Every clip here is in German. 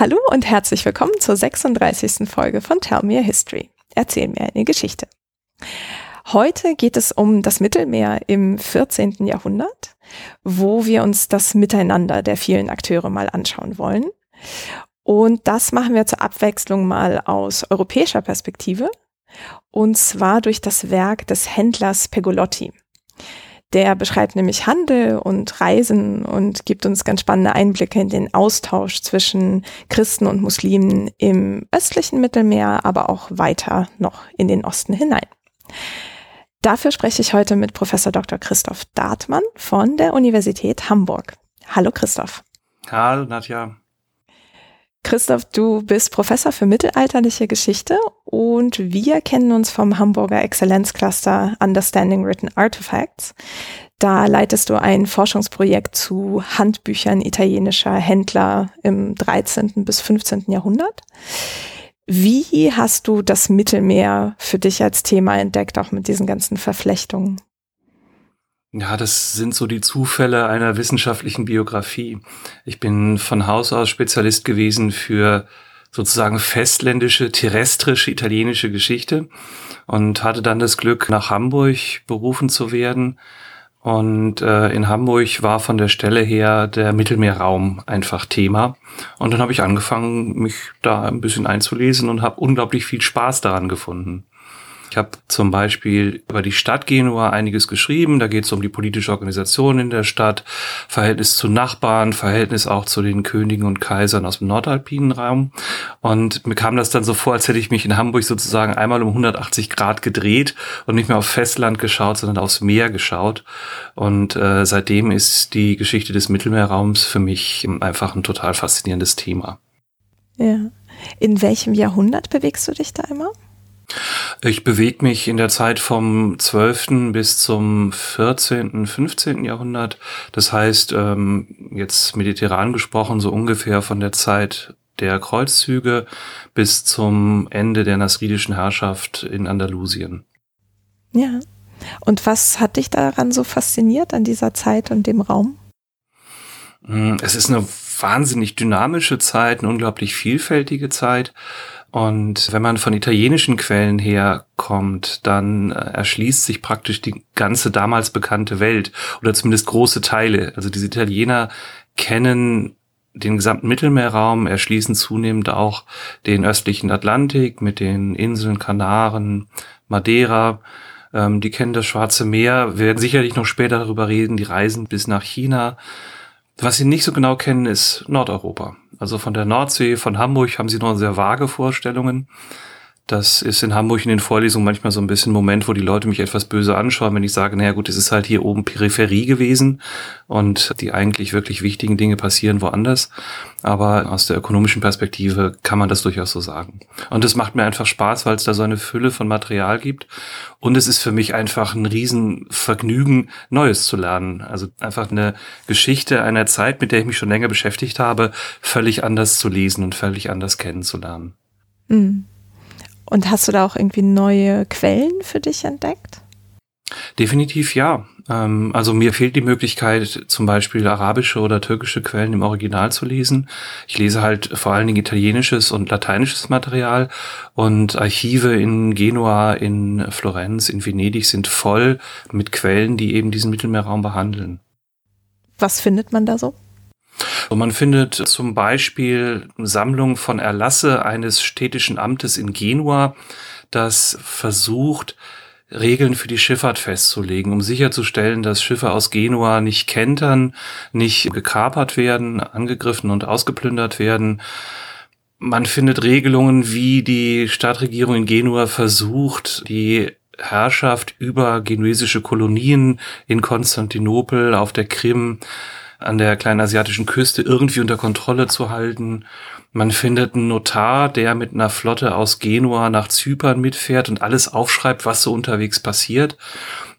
Hallo und herzlich willkommen zur 36. Folge von Tell Me a History. Erzähl mir eine Geschichte. Heute geht es um das Mittelmeer im 14. Jahrhundert, wo wir uns das Miteinander der vielen Akteure mal anschauen wollen. Und das machen wir zur Abwechslung mal aus europäischer Perspektive, und zwar durch das Werk des Händlers Pegolotti. Der beschreibt nämlich Handel und Reisen und gibt uns ganz spannende Einblicke in den Austausch zwischen Christen und Muslimen im östlichen Mittelmeer, aber auch weiter noch in den Osten hinein. Dafür spreche ich heute mit Professor Dr. Christoph Dartmann von der Universität Hamburg. Hallo Christoph. Hallo Nadja. Christoph, du bist Professor für mittelalterliche Geschichte und wir kennen uns vom Hamburger Exzellenzcluster Understanding Written Artifacts. Da leitest du ein Forschungsprojekt zu Handbüchern italienischer Händler im 13. bis 15. Jahrhundert. Wie hast du das Mittelmeer für dich als Thema entdeckt, auch mit diesen ganzen Verflechtungen? Ja, das sind so die Zufälle einer wissenschaftlichen Biografie. Ich bin von Haus aus Spezialist gewesen für sozusagen festländische, terrestrische, italienische Geschichte und hatte dann das Glück, nach Hamburg berufen zu werden. Und äh, in Hamburg war von der Stelle her der Mittelmeerraum einfach Thema. Und dann habe ich angefangen, mich da ein bisschen einzulesen und habe unglaublich viel Spaß daran gefunden. Ich habe zum Beispiel über die Stadt Genua einiges geschrieben. Da geht es um die politische Organisation in der Stadt, Verhältnis zu Nachbarn, Verhältnis auch zu den Königen und Kaisern aus dem nordalpinen Raum. Und mir kam das dann so vor, als hätte ich mich in Hamburg sozusagen einmal um 180 Grad gedreht und nicht mehr auf Festland geschaut, sondern aufs Meer geschaut. Und äh, seitdem ist die Geschichte des Mittelmeerraums für mich einfach ein total faszinierendes Thema. Ja. In welchem Jahrhundert bewegst du dich da immer? Ich bewege mich in der Zeit vom 12. bis zum 14., 15. Jahrhundert. Das heißt, ähm, jetzt mediterran gesprochen, so ungefähr von der Zeit der Kreuzzüge bis zum Ende der nasridischen Herrschaft in Andalusien. Ja. Und was hat dich daran so fasziniert an dieser Zeit und dem Raum? Hm, es ist eine wahnsinnig dynamische Zeit, eine unglaublich vielfältige Zeit. Und wenn man von italienischen Quellen herkommt, dann äh, erschließt sich praktisch die ganze damals bekannte Welt oder zumindest große Teile. Also diese Italiener kennen den gesamten Mittelmeerraum, erschließen zunehmend auch den östlichen Atlantik mit den Inseln Kanaren, Madeira. Ähm, die kennen das Schwarze Meer, wir werden sicherlich noch später darüber reden, die reisen bis nach China. Was sie nicht so genau kennen, ist Nordeuropa. Also von der Nordsee, von Hamburg haben sie noch sehr vage Vorstellungen. Das ist in Hamburg in den Vorlesungen manchmal so ein bisschen ein Moment, wo die Leute mich etwas böse anschauen, wenn ich sage, naja gut, es ist halt hier oben Peripherie gewesen und die eigentlich wirklich wichtigen Dinge passieren woanders. Aber aus der ökonomischen Perspektive kann man das durchaus so sagen. Und es macht mir einfach Spaß, weil es da so eine Fülle von Material gibt. Und es ist für mich einfach ein Riesenvergnügen, Neues zu lernen. Also einfach eine Geschichte einer Zeit, mit der ich mich schon länger beschäftigt habe, völlig anders zu lesen und völlig anders kennenzulernen. Mhm. Und hast du da auch irgendwie neue Quellen für dich entdeckt? Definitiv ja. Ähm, also mir fehlt die Möglichkeit, zum Beispiel arabische oder türkische Quellen im Original zu lesen. Ich lese halt vor allen Dingen italienisches und lateinisches Material und Archive in Genua, in Florenz, in Venedig sind voll mit Quellen, die eben diesen Mittelmeerraum behandeln. Was findet man da so? Und man findet zum Beispiel Sammlung von Erlasse eines städtischen Amtes in Genua, das versucht, Regeln für die Schifffahrt festzulegen, um sicherzustellen, dass Schiffe aus Genua nicht kentern, nicht gekapert werden, angegriffen und ausgeplündert werden. Man findet Regelungen, wie die Stadtregierung in Genua versucht, die Herrschaft über genuesische Kolonien in Konstantinopel, auf der Krim, an der kleinen asiatischen Küste irgendwie unter Kontrolle zu halten. Man findet einen Notar, der mit einer Flotte aus Genua nach Zypern mitfährt und alles aufschreibt, was so unterwegs passiert.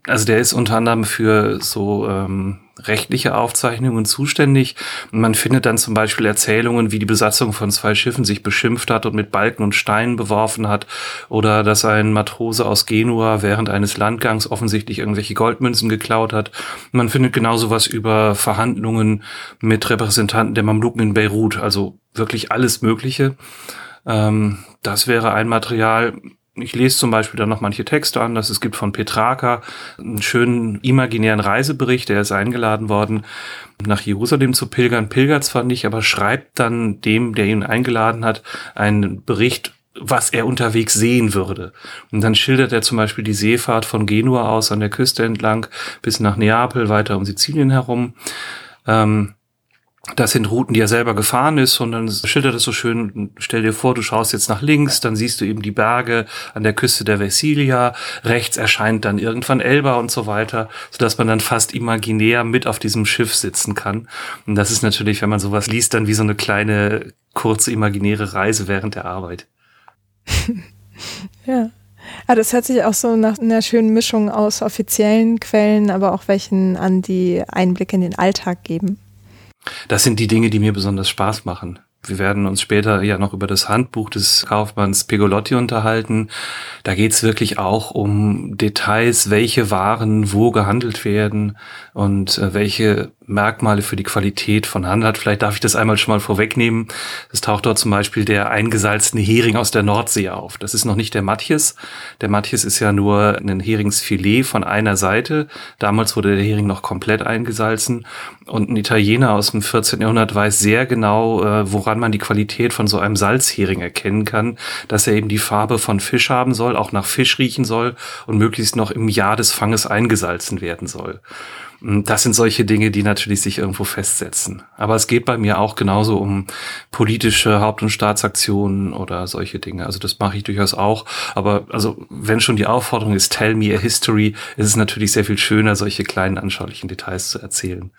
Also der ist unter anderem für so ähm, rechtliche Aufzeichnungen zuständig. Und man findet dann zum Beispiel Erzählungen, wie die Besatzung von zwei Schiffen sich beschimpft hat und mit Balken und Steinen beworfen hat oder dass ein Matrose aus Genua während eines Landgangs offensichtlich irgendwelche Goldmünzen geklaut hat. Man findet genauso was über Verhandlungen mit Repräsentanten der Mamluken in Beirut, also wirklich alles Mögliche. Ähm, das wäre ein Material, ich lese zum Beispiel dann noch manche Texte an, dass es gibt von Petrarca einen schönen imaginären Reisebericht, der ist eingeladen worden, nach Jerusalem zu pilgern, pilgert zwar nicht, aber schreibt dann dem, der ihn eingeladen hat, einen Bericht, was er unterwegs sehen würde. Und dann schildert er zum Beispiel die Seefahrt von Genua aus an der Küste entlang bis nach Neapel, weiter um Sizilien herum. Ähm, das sind Routen, die er selber gefahren ist, sondern schildert es so schön, stell dir vor, du schaust jetzt nach links, dann siehst du eben die Berge an der Küste der Vesilia, rechts erscheint dann irgendwann Elba und so weiter, sodass man dann fast imaginär mit auf diesem Schiff sitzen kann. Und das ist natürlich, wenn man sowas liest, dann wie so eine kleine, kurze, imaginäre Reise während der Arbeit. ja. Ah, das hört sich auch so nach einer schönen Mischung aus offiziellen Quellen, aber auch welchen an die Einblicke in den Alltag geben. Das sind die Dinge, die mir besonders Spaß machen. Wir werden uns später ja noch über das Handbuch des Kaufmanns Pegolotti unterhalten. Da geht's wirklich auch um Details, welche Waren wo gehandelt werden und äh, welche Merkmale für die Qualität von Handel hat. Vielleicht darf ich das einmal schon mal vorwegnehmen. Es taucht dort zum Beispiel der eingesalzene Hering aus der Nordsee auf. Das ist noch nicht der Matjes. Der Matjes ist ja nur ein Heringsfilet von einer Seite. Damals wurde der Hering noch komplett eingesalzen. Und ein Italiener aus dem 14. Jahrhundert weiß sehr genau, äh, woran man die Qualität von so einem Salzhering erkennen kann, dass er eben die Farbe von Fisch haben soll, auch nach Fisch riechen soll und möglichst noch im Jahr des Fanges eingesalzen werden soll. Das sind solche Dinge, die natürlich sich irgendwo festsetzen. Aber es geht bei mir auch genauso um politische Haupt- und Staatsaktionen oder solche Dinge. Also das mache ich durchaus auch. Aber also wenn schon die Aufforderung ist, tell me a history, ist es natürlich sehr viel schöner, solche kleinen anschaulichen Details zu erzählen.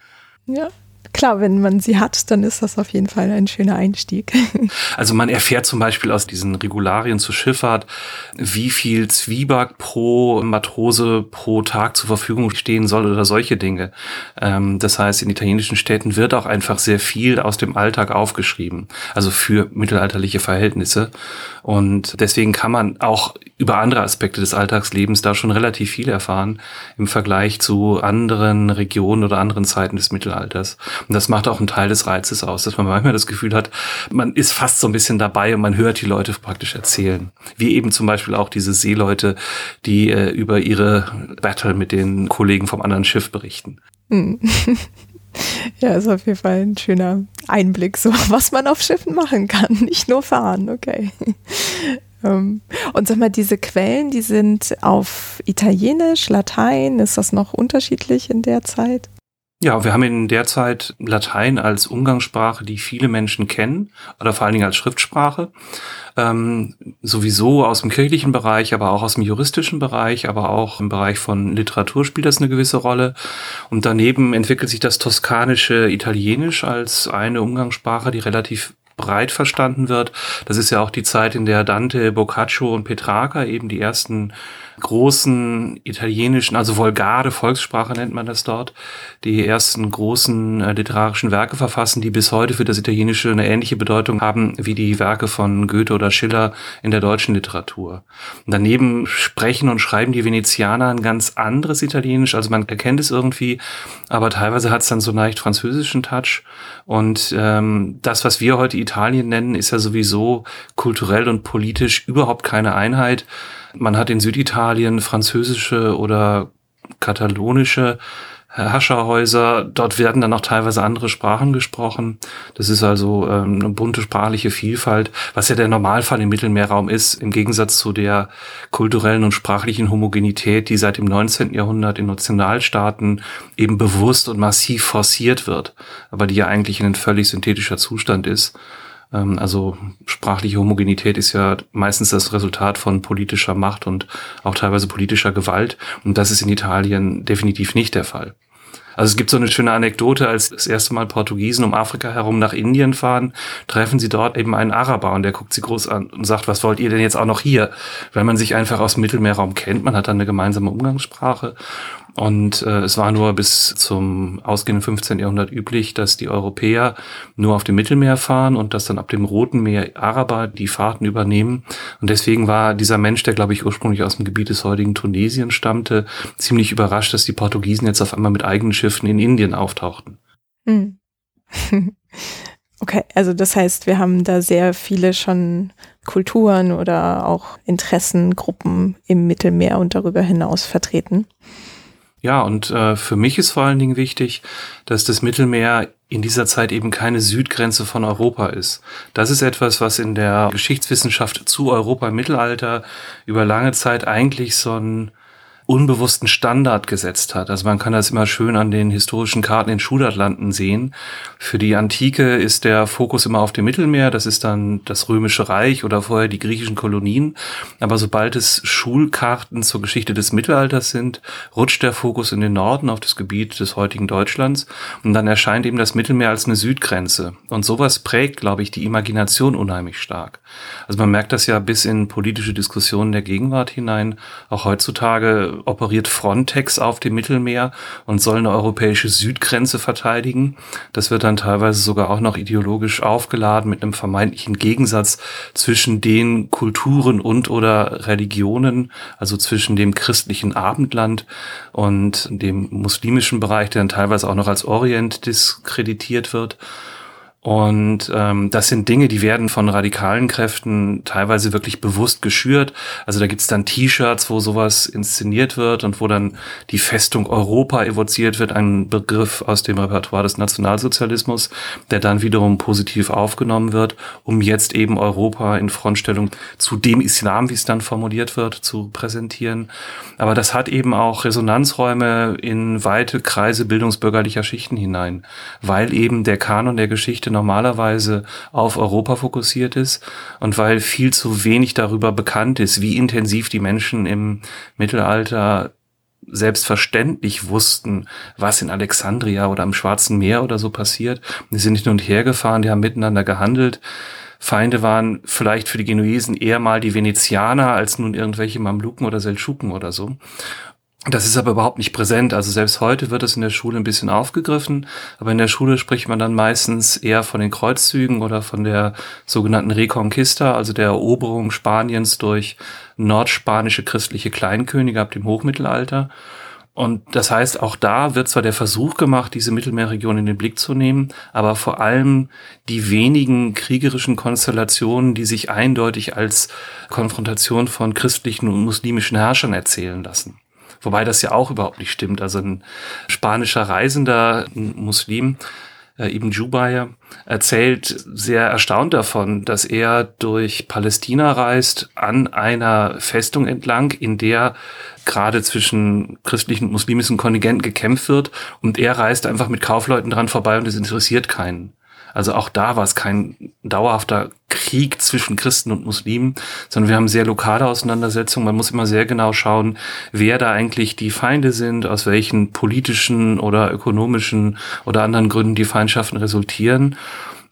Ja, klar, wenn man sie hat, dann ist das auf jeden Fall ein schöner Einstieg. Also man erfährt zum Beispiel aus diesen Regularien zur Schifffahrt, wie viel Zwieback pro Matrose pro Tag zur Verfügung stehen soll oder solche Dinge. Ähm, das heißt, in italienischen Städten wird auch einfach sehr viel aus dem Alltag aufgeschrieben, also für mittelalterliche Verhältnisse. Und deswegen kann man auch über andere Aspekte des Alltagslebens da schon relativ viel erfahren im Vergleich zu anderen Regionen oder anderen Zeiten des Mittelalters. Und das macht auch einen Teil des Reizes aus, dass man manchmal das Gefühl hat, man ist fast so ein bisschen dabei und man hört die Leute praktisch erzählen. Wie eben zum Beispiel auch diese Seeleute, die äh, über ihre Battle mit den Kollegen vom anderen Schiff berichten. Hm. Ja, ist auf jeden Fall ein schöner Einblick, so was man auf Schiffen machen kann, nicht nur fahren, okay. Ähm, und sag mal, diese Quellen, die sind auf Italienisch, Latein, ist das noch unterschiedlich in der Zeit? Ja, wir haben in der Zeit Latein als Umgangssprache, die viele Menschen kennen, oder vor allen Dingen als Schriftsprache. Ähm, sowieso aus dem kirchlichen Bereich, aber auch aus dem juristischen Bereich, aber auch im Bereich von Literatur spielt das eine gewisse Rolle. Und daneben entwickelt sich das toskanische Italienisch als eine Umgangssprache, die relativ breit verstanden wird. Das ist ja auch die Zeit, in der Dante, Boccaccio und Petrarca eben die ersten großen italienischen, also Vulgare, Volkssprache nennt man das dort, die ersten großen äh, literarischen Werke verfassen, die bis heute für das Italienische eine ähnliche Bedeutung haben wie die Werke von Goethe oder Schiller in der deutschen Literatur. Und daneben sprechen und schreiben die Venezianer ein ganz anderes Italienisch, also man erkennt es irgendwie, aber teilweise hat es dann so leicht französischen Touch. Und ähm, das, was wir heute Italien nennen, ist ja sowieso kulturell und politisch überhaupt keine Einheit. Man hat in Süditalien französische oder katalonische Herrscherhäuser. Dort werden dann auch teilweise andere Sprachen gesprochen. Das ist also ähm, eine bunte sprachliche Vielfalt, was ja der Normalfall im Mittelmeerraum ist, im Gegensatz zu der kulturellen und sprachlichen Homogenität, die seit dem 19. Jahrhundert in Nationalstaaten eben bewusst und massiv forciert wird, aber die ja eigentlich in ein völlig synthetischer Zustand ist. Ähm, also sprachliche Homogenität ist ja meistens das Resultat von politischer Macht und auch teilweise politischer Gewalt. Und das ist in Italien definitiv nicht der Fall. Also es gibt so eine schöne Anekdote, als das erste Mal Portugiesen um Afrika herum nach Indien fahren, treffen sie dort eben einen Araber und der guckt sie groß an und sagt, was wollt ihr denn jetzt auch noch hier? Weil man sich einfach aus dem Mittelmeerraum kennt, man hat dann eine gemeinsame Umgangssprache Und äh, es war nur bis zum ausgehenden 15. Jahrhundert üblich, dass die Europäer nur auf dem Mittelmeer fahren und dass dann ab dem Roten Meer Araber die Fahrten übernehmen. Und deswegen war dieser Mensch, der glaube ich ursprünglich aus dem Gebiet des heutigen Tunesien stammte, ziemlich überrascht, dass die Portugiesen jetzt auf einmal mit eigenen Schiffen in Indien auftauchten. Hm. Okay, also das heißt, wir haben da sehr viele schon Kulturen oder auch Interessengruppen im Mittelmeer und darüber hinaus vertreten. Ja, und äh, für mich ist vor allen Dingen wichtig, dass das Mittelmeer in dieser Zeit eben keine Südgrenze von Europa ist. Das ist etwas, was in der Geschichtswissenschaft zu Europa im Mittelalter über lange Zeit eigentlich so ein unbewussten Standard gesetzt hat. Also man kann das immer schön an den historischen Karten in Schulatlanten sehen. Für die Antike ist der Fokus immer auf dem Mittelmeer, das ist dann das Römische Reich oder vorher die griechischen Kolonien. Aber sobald es Schulkarten zur Geschichte des Mittelalters sind, rutscht der Fokus in den Norden auf das Gebiet des heutigen Deutschlands und dann erscheint eben das Mittelmeer als eine Südgrenze. Und sowas prägt, glaube ich, die Imagination unheimlich stark. Also man merkt das ja bis in politische Diskussionen der Gegenwart hinein. Auch heutzutage operiert Frontex auf dem Mittelmeer und soll eine europäische Südgrenze verteidigen. Das wird dann teilweise sogar auch noch ideologisch aufgeladen mit einem vermeintlichen Gegensatz zwischen den Kulturen und oder Religionen, also zwischen dem christlichen Abendland und dem muslimischen Bereich, der dann teilweise auch noch als Orient diskreditiert wird. Und ähm, das sind Dinge, die werden von radikalen Kräften teilweise wirklich bewusst geschürt. Also da gibt's dann T-Shirts, wo sowas inszeniert wird und wo dann die Festung Europa evoziert wird, ein Begriff aus dem Repertoire des Nationalsozialismus, der dann wiederum positiv aufgenommen wird, um jetzt eben Europa in Frontstellung zu dem Islam, wie es dann formuliert wird, zu präsentieren. Aber das hat eben auch Resonanzräume in weite Kreise bildungsbürgerlicher Schichten hinein, weil eben der Kanon der Geschichte Normalerweise auf Europa fokussiert ist und weil viel zu wenig darüber bekannt ist, wie intensiv die Menschen im Mittelalter selbstverständlich wussten, was in Alexandria oder am Schwarzen Meer oder so passiert. Die sind nicht nur und her gefahren, die haben miteinander gehandelt. Feinde waren vielleicht für die Genuesen eher mal die Venezianer als nun irgendwelche Mamluken oder Seldschuken oder so. Das ist aber überhaupt nicht präsent. Also selbst heute wird es in der Schule ein bisschen aufgegriffen, aber in der Schule spricht man dann meistens eher von den Kreuzzügen oder von der sogenannten Reconquista, also der Eroberung Spaniens durch nordspanische christliche Kleinkönige ab dem Hochmittelalter. Und das heißt, auch da wird zwar der Versuch gemacht, diese Mittelmeerregion in den Blick zu nehmen, aber vor allem die wenigen kriegerischen Konstellationen, die sich eindeutig als Konfrontation von christlichen und muslimischen Herrschern erzählen lassen. Wobei das ja auch überhaupt nicht stimmt. Also ein spanischer Reisender, ein Muslim, äh, Ibn Jubayr, erzählt sehr erstaunt davon, dass er durch Palästina reist, an einer Festung entlang, in der gerade zwischen christlichen und muslimischen Kontingenten gekämpft wird. Und er reist einfach mit Kaufleuten dran vorbei und es interessiert keinen. Also auch da war es kein dauerhafter Krieg zwischen Christen und Muslimen, sondern wir haben sehr lokale Auseinandersetzungen. Man muss immer sehr genau schauen, wer da eigentlich die Feinde sind, aus welchen politischen oder ökonomischen oder anderen Gründen die Feindschaften resultieren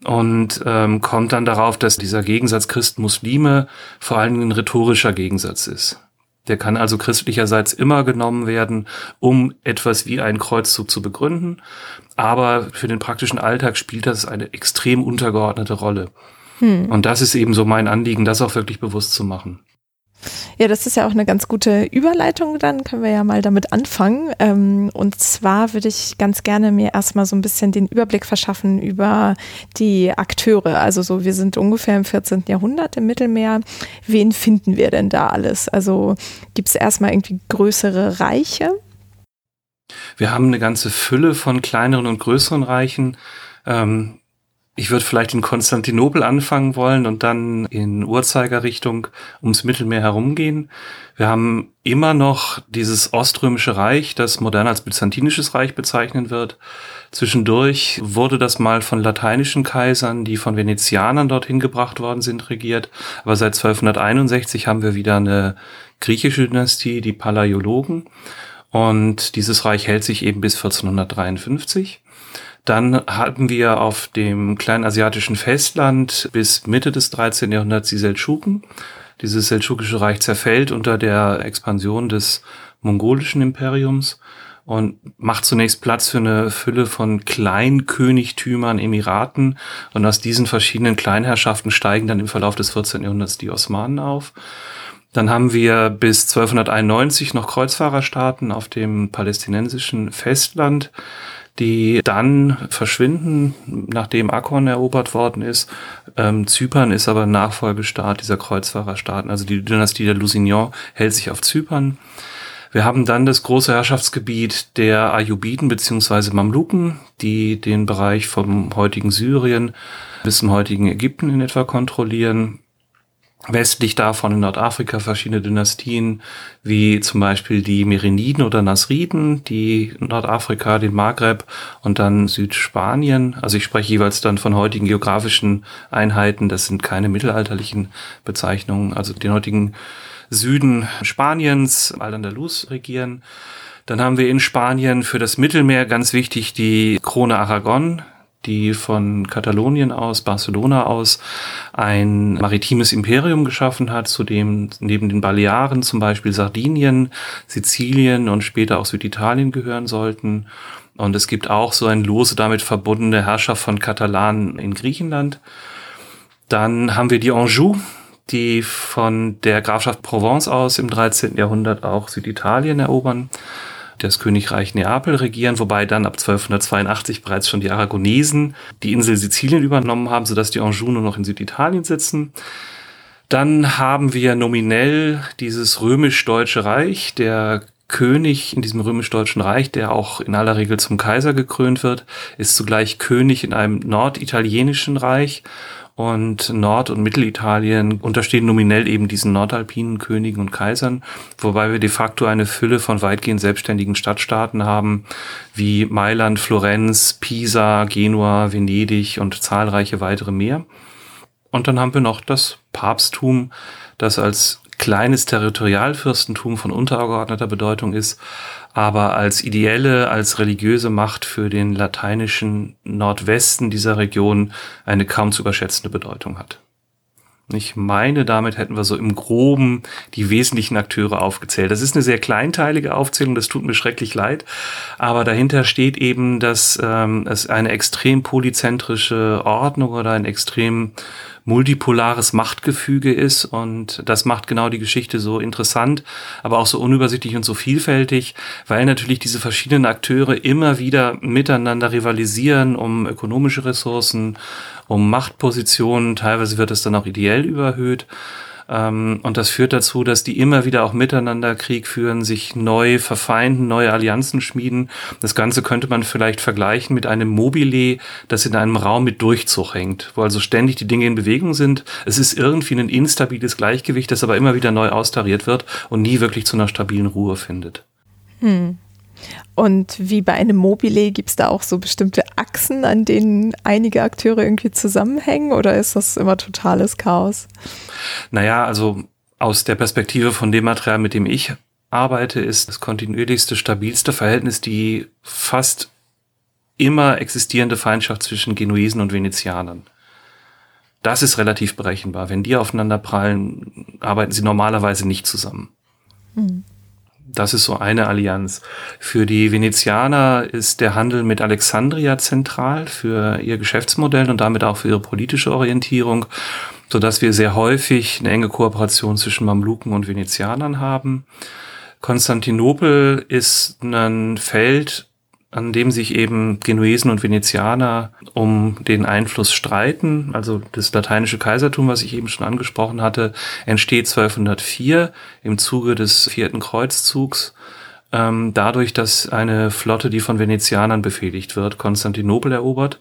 und ähm, kommt dann darauf, dass dieser Gegensatz Christen-Muslime vor allen Dingen ein rhetorischer Gegensatz ist. Der kann also christlicherseits immer genommen werden, um etwas wie einen Kreuzzug zu begründen. Aber für den praktischen Alltag spielt das eine extrem untergeordnete Rolle. Hm. Und das ist eben so mein Anliegen, das auch wirklich bewusst zu machen. Ja, das ist ja auch eine ganz gute Überleitung, dann können wir ja mal damit anfangen. Ähm, und zwar würde ich ganz gerne mir erstmal so ein bisschen den Überblick verschaffen über die Akteure. Also so, wir sind ungefähr im 14. Jahrhundert im Mittelmeer. Wen finden wir denn da alles? Also gibt es erstmal irgendwie größere Reiche? Wir haben eine ganze Fülle von kleineren und größeren Reichen. Ähm, ich würde vielleicht in Konstantinopel anfangen wollen und dann in Uhrzeigerrichtung ums Mittelmeer herumgehen. Wir haben immer noch dieses Oströmische Reich, das modern als Byzantinisches Reich bezeichnen wird. Zwischendurch wurde das mal von lateinischen Kaisern, die von Venezianern dorthin gebracht worden sind, regiert. Aber seit 1261 haben wir wieder eine griechische Dynastie, die Palaiologen. Und dieses Reich hält sich eben bis 1453. Dann hatten wir auf dem kleinasiatischen Festland bis Mitte des 13. Jahrhunderts die Seldschuken. Dieses seldschukische Reich zerfällt unter der Expansion des mongolischen Imperiums. und macht zunächst Platz für eine Fülle von Kleinkönigtümern, Emiraten. Und aus diesen verschiedenen Kleinherrschaften steigen dann im Verlauf des 14. Jahrhunderts die Osmanen auf. Dann haben wir bis 1291 noch Kreuzfahrerstaaten auf dem palästinensischen Festland, die dann verschwinden, nachdem Akkon erobert worden ist. Ähm, Zypern ist aber Nachfolgestaat dieser Kreuzfahrerstaaten. Also die Dynastie der Lusignan hält sich auf Zypern. Wir haben dann das große Herrschaftsgebiet der Ayyubiden beziehungsweise Mamluken, die den Bereich vom heutigen Syrien bis zum heutigen Ägypten in etwa kontrollieren. Westlich davon in Nordafrika verschiedene Dynastien, wie zum Beispiel die Meriniden oder Nasriden, die Nordafrika, den Maghreb und dann Südspanien. Also ich spreche jeweils dann von heutigen geografischen Einheiten. Das sind keine mittelalterlichen Bezeichnungen. Also den heutigen Süden Spaniens, Al-Andalus regieren. Dann haben wir in Spanien für das Mittelmeer ganz wichtig die Krone Aragon, die von Katalonien aus, Barcelona aus, ein maritimes Imperium geschaffen hat, zu dem neben den Balearen zum Beispiel Sardinien, Sizilien und später auch Süditalien gehören sollten. Und es gibt auch so ein lose damit verbundene Herrschaft von Katalanen in Griechenland. Dann haben wir die Anjou, die von der Grafschaft Provence aus im 13. Jahrhundert auch Süditalien erobern, das Königreich Neapel regieren, wobei dann ab 1282 bereits schon die Aragonesen die Insel Sizilien übernommen haben, sodass die Anjou nur noch in Süditalien sitzen. Dann haben wir nominell dieses römisch-deutsche Reich, der König in diesem römisch-deutschen Reich, der auch in aller Regel zum Kaiser gekrönt wird, ist zugleich König in einem norditalienischen Reich und Nord- und Mittelitalien unterstehen nominell eben diesen nordalpinen Königen und Kaisern, wobei wir de facto eine Fülle von weitgehend selbstständigen Stadtstaaten haben, wie Mailand, Florenz, Pisa, Genua, Venedig und zahlreiche weitere mehr. Und dann haben wir noch das Papsttum, das als kleines Territorialfürstentum von untergeordneter Bedeutung ist, aber als ideelle, als religiöse Macht für den lateinischen Nordwesten dieser Region eine kaum zu überschätzende Bedeutung hat. Ich meine, damit hätten wir so im Groben die wesentlichen Akteure aufgezählt. Das ist eine sehr kleinteilige Aufzählung, das tut mir schrecklich leid. Aber dahinter steht eben, dass ähm, es eine extrem polyzentrische Ordnung oder ein extrem multipolares Machtgefüge ist und das macht genau die Geschichte so interessant, aber auch so unübersichtlich und so vielfältig, weil natürlich diese verschiedenen Akteure immer wieder miteinander rivalisieren um ökonomische Ressourcen, um Machtpositionen, teilweise wird es dann auch ideell überhöht. Ähm, und das führt dazu, dass die immer wieder auch miteinander Krieg führen, sich neu verfeinden, neue Allianzen schmieden. Das Ganze könnte man vielleicht vergleichen mit einem Mobile, das in einem Raum mit Durchzug hängt, wo also ständig die Dinge in Bewegung sind. Es ist irgendwie ein instabiles Gleichgewicht, das aber immer wieder neu austariert wird und nie wirklich zu einer stabilen Ruhe findet. Hm. Und wie bei einem Mobile gibt es da auch so bestimmte Achsen, an denen einige Akteure irgendwie zusammenhängen oder ist das immer totales Chaos? Naja, also aus der Perspektive von dem Material, mit dem ich arbeite, ist das kontinuierlichste, stabilste Verhältnis die fast immer existierende Feindschaft zwischen Genuesen und Venezianern. Das ist relativ berechenbar. Wenn die aufeinander prallen, arbeiten sie normalerweise nicht zusammen. Hm. Das ist so eine Allianz. Für die Venezianer ist der Handel mit Alexandria zentral für ihr Geschäftsmodell und damit auch für ihre politische Orientierung, so dass wir sehr häufig eine enge Kooperation zwischen Mamluken und Venezianern haben. Konstantinopel ist ein Feld, an dem sich eben Genuesen und Venezianer um den Einfluss streiten. Also das lateinische Kaisertum, was ich eben schon angesprochen hatte, entsteht 1204 im Zuge des vierten Kreuzzugs. Ähm, dadurch, dass eine Flotte, die von Venezianern befehligt wird, Konstantinopel erobert.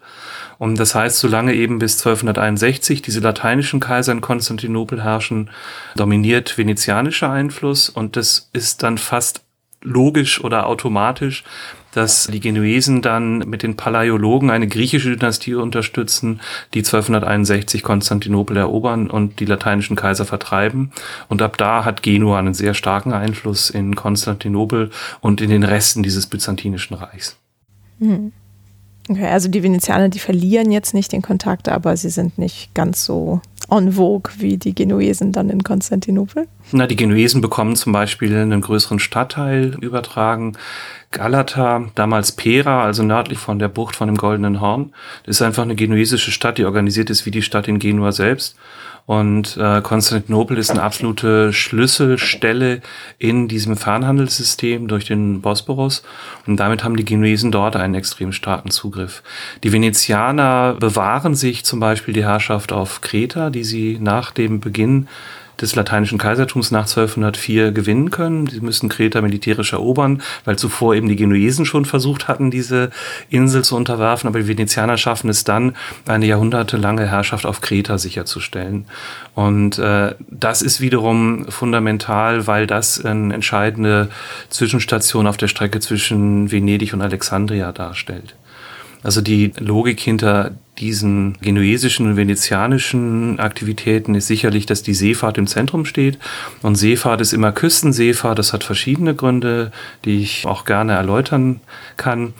Und das heißt, solange eben bis 1261 diese lateinischen Kaiser in Konstantinopel herrschen, dominiert venezianischer Einfluss und das ist dann fast logisch oder automatisch, dass die Genuesen dann mit den Palaiologen eine griechische Dynastie unterstützen, die 1261 Konstantinopel erobern und die lateinischen Kaiser vertreiben. Und ab da hat Genua einen sehr starken Einfluss in Konstantinopel und in den Resten dieses byzantinischen Reichs. Hm. Okay, also die Venezianer, die verlieren jetzt nicht den Kontakt, aber sie sind nicht ganz so en vogue wie die Genuesen dann in Konstantinopel? Na, die Genuesen bekommen zum Beispiel einen größeren Stadtteil übertragen. Galata, damals Pera, also nördlich von der Bucht von dem Goldenen Horn. Das ist einfach eine genuesische Stadt, die organisiert ist wie die Stadt in Genua selbst. Und äh, Konstantinopel ist eine absolute Schlüsselstelle in diesem Fernhandelssystem durch den Bosporus. Und damit haben die Genuesen dort einen extrem starken Zugriff. Die Venezianer bewahren sich zum Beispiel die Herrschaft auf Kreta, die sie nach dem Beginn des lateinischen Kaisertums nach 1204 gewinnen können. Sie müssen Kreta militärisch erobern, weil zuvor eben die Genuesen schon versucht hatten, diese Insel zu unterwerfen. Aber die Venezianer schaffen es dann, eine jahrhundertelange Herrschaft auf Kreta sicherzustellen. Und äh, das ist wiederum fundamental, weil das eine entscheidende Zwischenstation auf der Strecke zwischen Venedig und Alexandria darstellt. Also die Logik hinter diesen genuesischen und venezianischen Aktivitäten ist sicherlich, dass die Seefahrt im Zentrum steht. Und Seefahrt ist immer Küstenseefahrt. Das hat verschiedene Gründe, die ich auch gerne erläutern kann.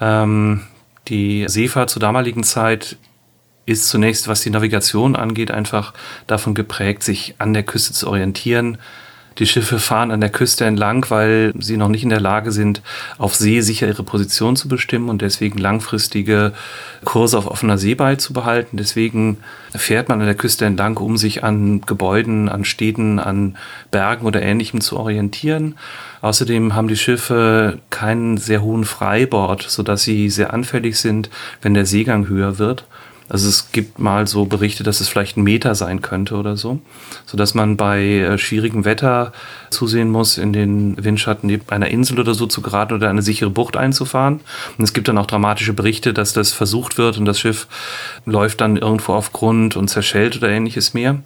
Ähm, die Seefahrt zur damaligen Zeit ist zunächst, was die Navigation angeht, einfach davon geprägt, sich an der Küste zu orientieren, die Schiffe fahren an der Küste entlang, weil sie noch nicht in der Lage sind, auf See sicher ihre Position zu bestimmen und deswegen langfristige Kurse auf offener See beizubehalten. Deswegen fährt man an der Küste entlang, um sich an Gebäuden, an Städten, an Bergen oder ähnlichem zu orientieren. Außerdem haben die Schiffe keinen sehr hohen Freibord, sodass sie sehr anfällig sind, wenn der Seegang höher wird. Also es gibt mal so Berichte, dass es vielleicht ein Meter sein könnte oder so, so dass man bei äh, schwierigem Wetter zusehen muss, in den Windschatten neben einer Insel oder so zu geraten oder eine sichere Bucht einzufahren. Und es gibt dann auch dramatische Berichte, dass das versucht wird und das Schiff läuft dann irgendwo auf Grund und zerschellt oder ähnliches mehr.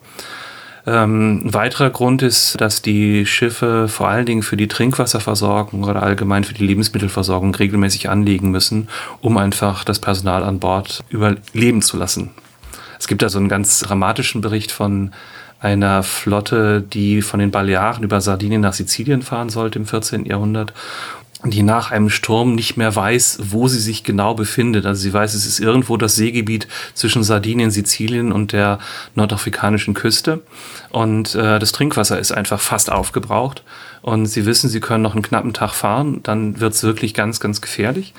Ähm, ein weiterer Grund ist, dass die Schiffe vor allen Dingen für die Trinkwasserversorgung oder allgemein für die Lebensmittelversorgung regelmäßig anlegen müssen, um einfach das Personal an Bord überleben zu lassen. Es gibt da so einen ganz dramatischen Bericht von einer Flotte, die von den Balearen über Sardinien nach Sizilien fahren sollte im 14. Jahrhundert die nach einem Sturm nicht mehr weiß, wo sie sich genau befindet. Also sie weiß, es ist irgendwo das Seegebiet zwischen Sardinien, Sizilien und der nordafrikanischen Küste. Und äh, das Trinkwasser ist einfach fast aufgebraucht und sie wissen, sie können noch einen knappen Tag fahren, dann wird es wirklich ganz, ganz gefährlich.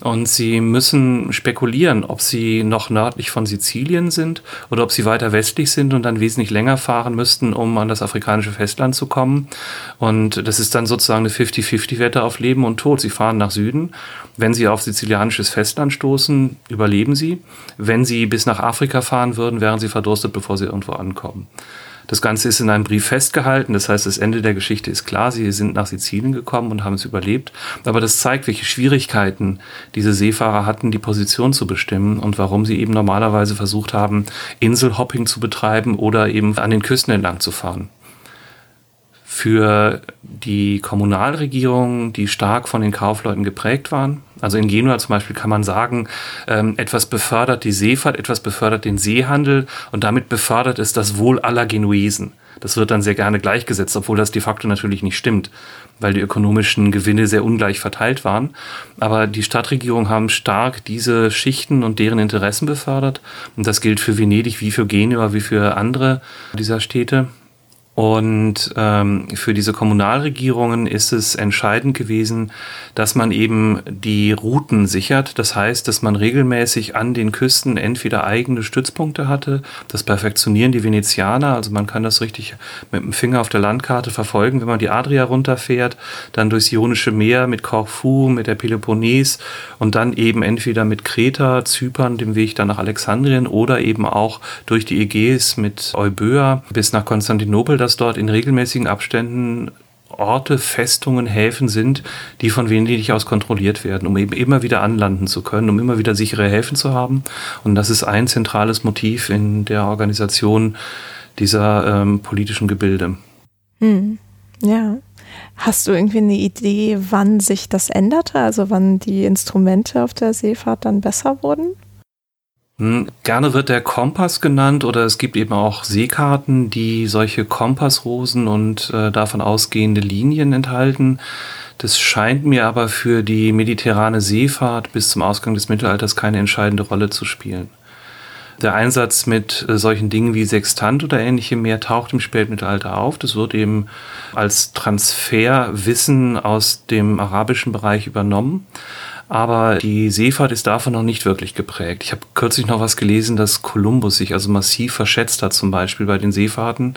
Und sie müssen spekulieren, ob sie noch nördlich von Sizilien sind oder ob sie weiter westlich sind und dann wesentlich länger fahren müssten, um an das afrikanische Festland zu kommen. Und das ist dann sozusagen eine 50-50-Wette auf Leben und Tod. Sie fahren nach Süden. Wenn sie auf sizilianisches Festland stoßen, überleben sie. Wenn sie bis nach Afrika fahren würden, wären sie verdurstet, bevor sie irgendwo ankommen. Das Ganze ist in einem Brief festgehalten. Das heißt, das Ende der Geschichte ist klar. Sie sind nach Sizilien gekommen und haben es überlebt. Aber das zeigt, welche Schwierigkeiten diese Seefahrer hatten, die Position zu bestimmen und warum sie eben normalerweise versucht haben, Inselhopping zu betreiben oder eben an den Küsten entlang zu fahren für die Kommunalregierung, die stark von den Kaufleuten geprägt waren. Also in Genua zum Beispiel kann man sagen, ähm, etwas befördert die Seefahrt, etwas befördert den Seehandel und damit befördert es das Wohl aller Genuesen. Das wird dann sehr gerne gleichgesetzt, obwohl das de facto natürlich nicht stimmt, weil die ökonomischen Gewinne sehr ungleich verteilt waren. Aber die Stadtregierung haben stark diese Schichten und deren Interessen befördert. Und das gilt für Venedig wie für Genua wie für andere dieser Städte. Und ähm, für diese Kommunalregierungen ist es entscheidend gewesen, dass man eben die Routen sichert. Das heißt, dass man regelmäßig an den Küsten entweder eigene Stützpunkte hatte. Das perfektionieren die Venezianer. Also man kann das richtig mit dem Finger auf der Landkarte verfolgen, wenn man die Adria runterfährt, dann durchs Ionische Meer mit Korfu, mit der Peloponnes und dann eben entweder mit Kreta, Zypern, dem Weg dann nach Alexandrien oder eben auch durch die Ägäis mit Euböa bis nach Konstantinopel dass dort in regelmäßigen Abständen Orte, Festungen, Häfen sind, die von Venedig aus kontrolliert werden, um eben immer wieder anlanden zu können, um immer wieder sichere Häfen zu haben. Und das ist ein zentrales Motiv in der Organisation dieser ähm, politischen Gebilde. Hm. Ja. Hast du irgendwie eine Idee, wann sich das änderte? Also wann die Instrumente auf der Seefahrt dann besser wurden? Hm, gerne wird der Kompass genannt oder es gibt eben auch Seekarten, die solche Kompassrosen und äh, davon ausgehende Linien enthalten. Das scheint mir aber für die mediterrane Seefahrt bis zum Ausgang des Mittelalters keine entscheidende Rolle zu spielen. Der Einsatz mit äh, solchen Dingen wie Sextant oder ähnlichem mehr taucht im Spätmittelalter auf. Das wird eben als Transferwissen aus dem arabischen Bereich übernommen. Aber die Seefahrt ist davon noch nicht wirklich geprägt. Ich habe kürzlich noch was gelesen, dass Kolumbus sich also massiv verschätzt hat, zum Beispiel bei den Seefahrten.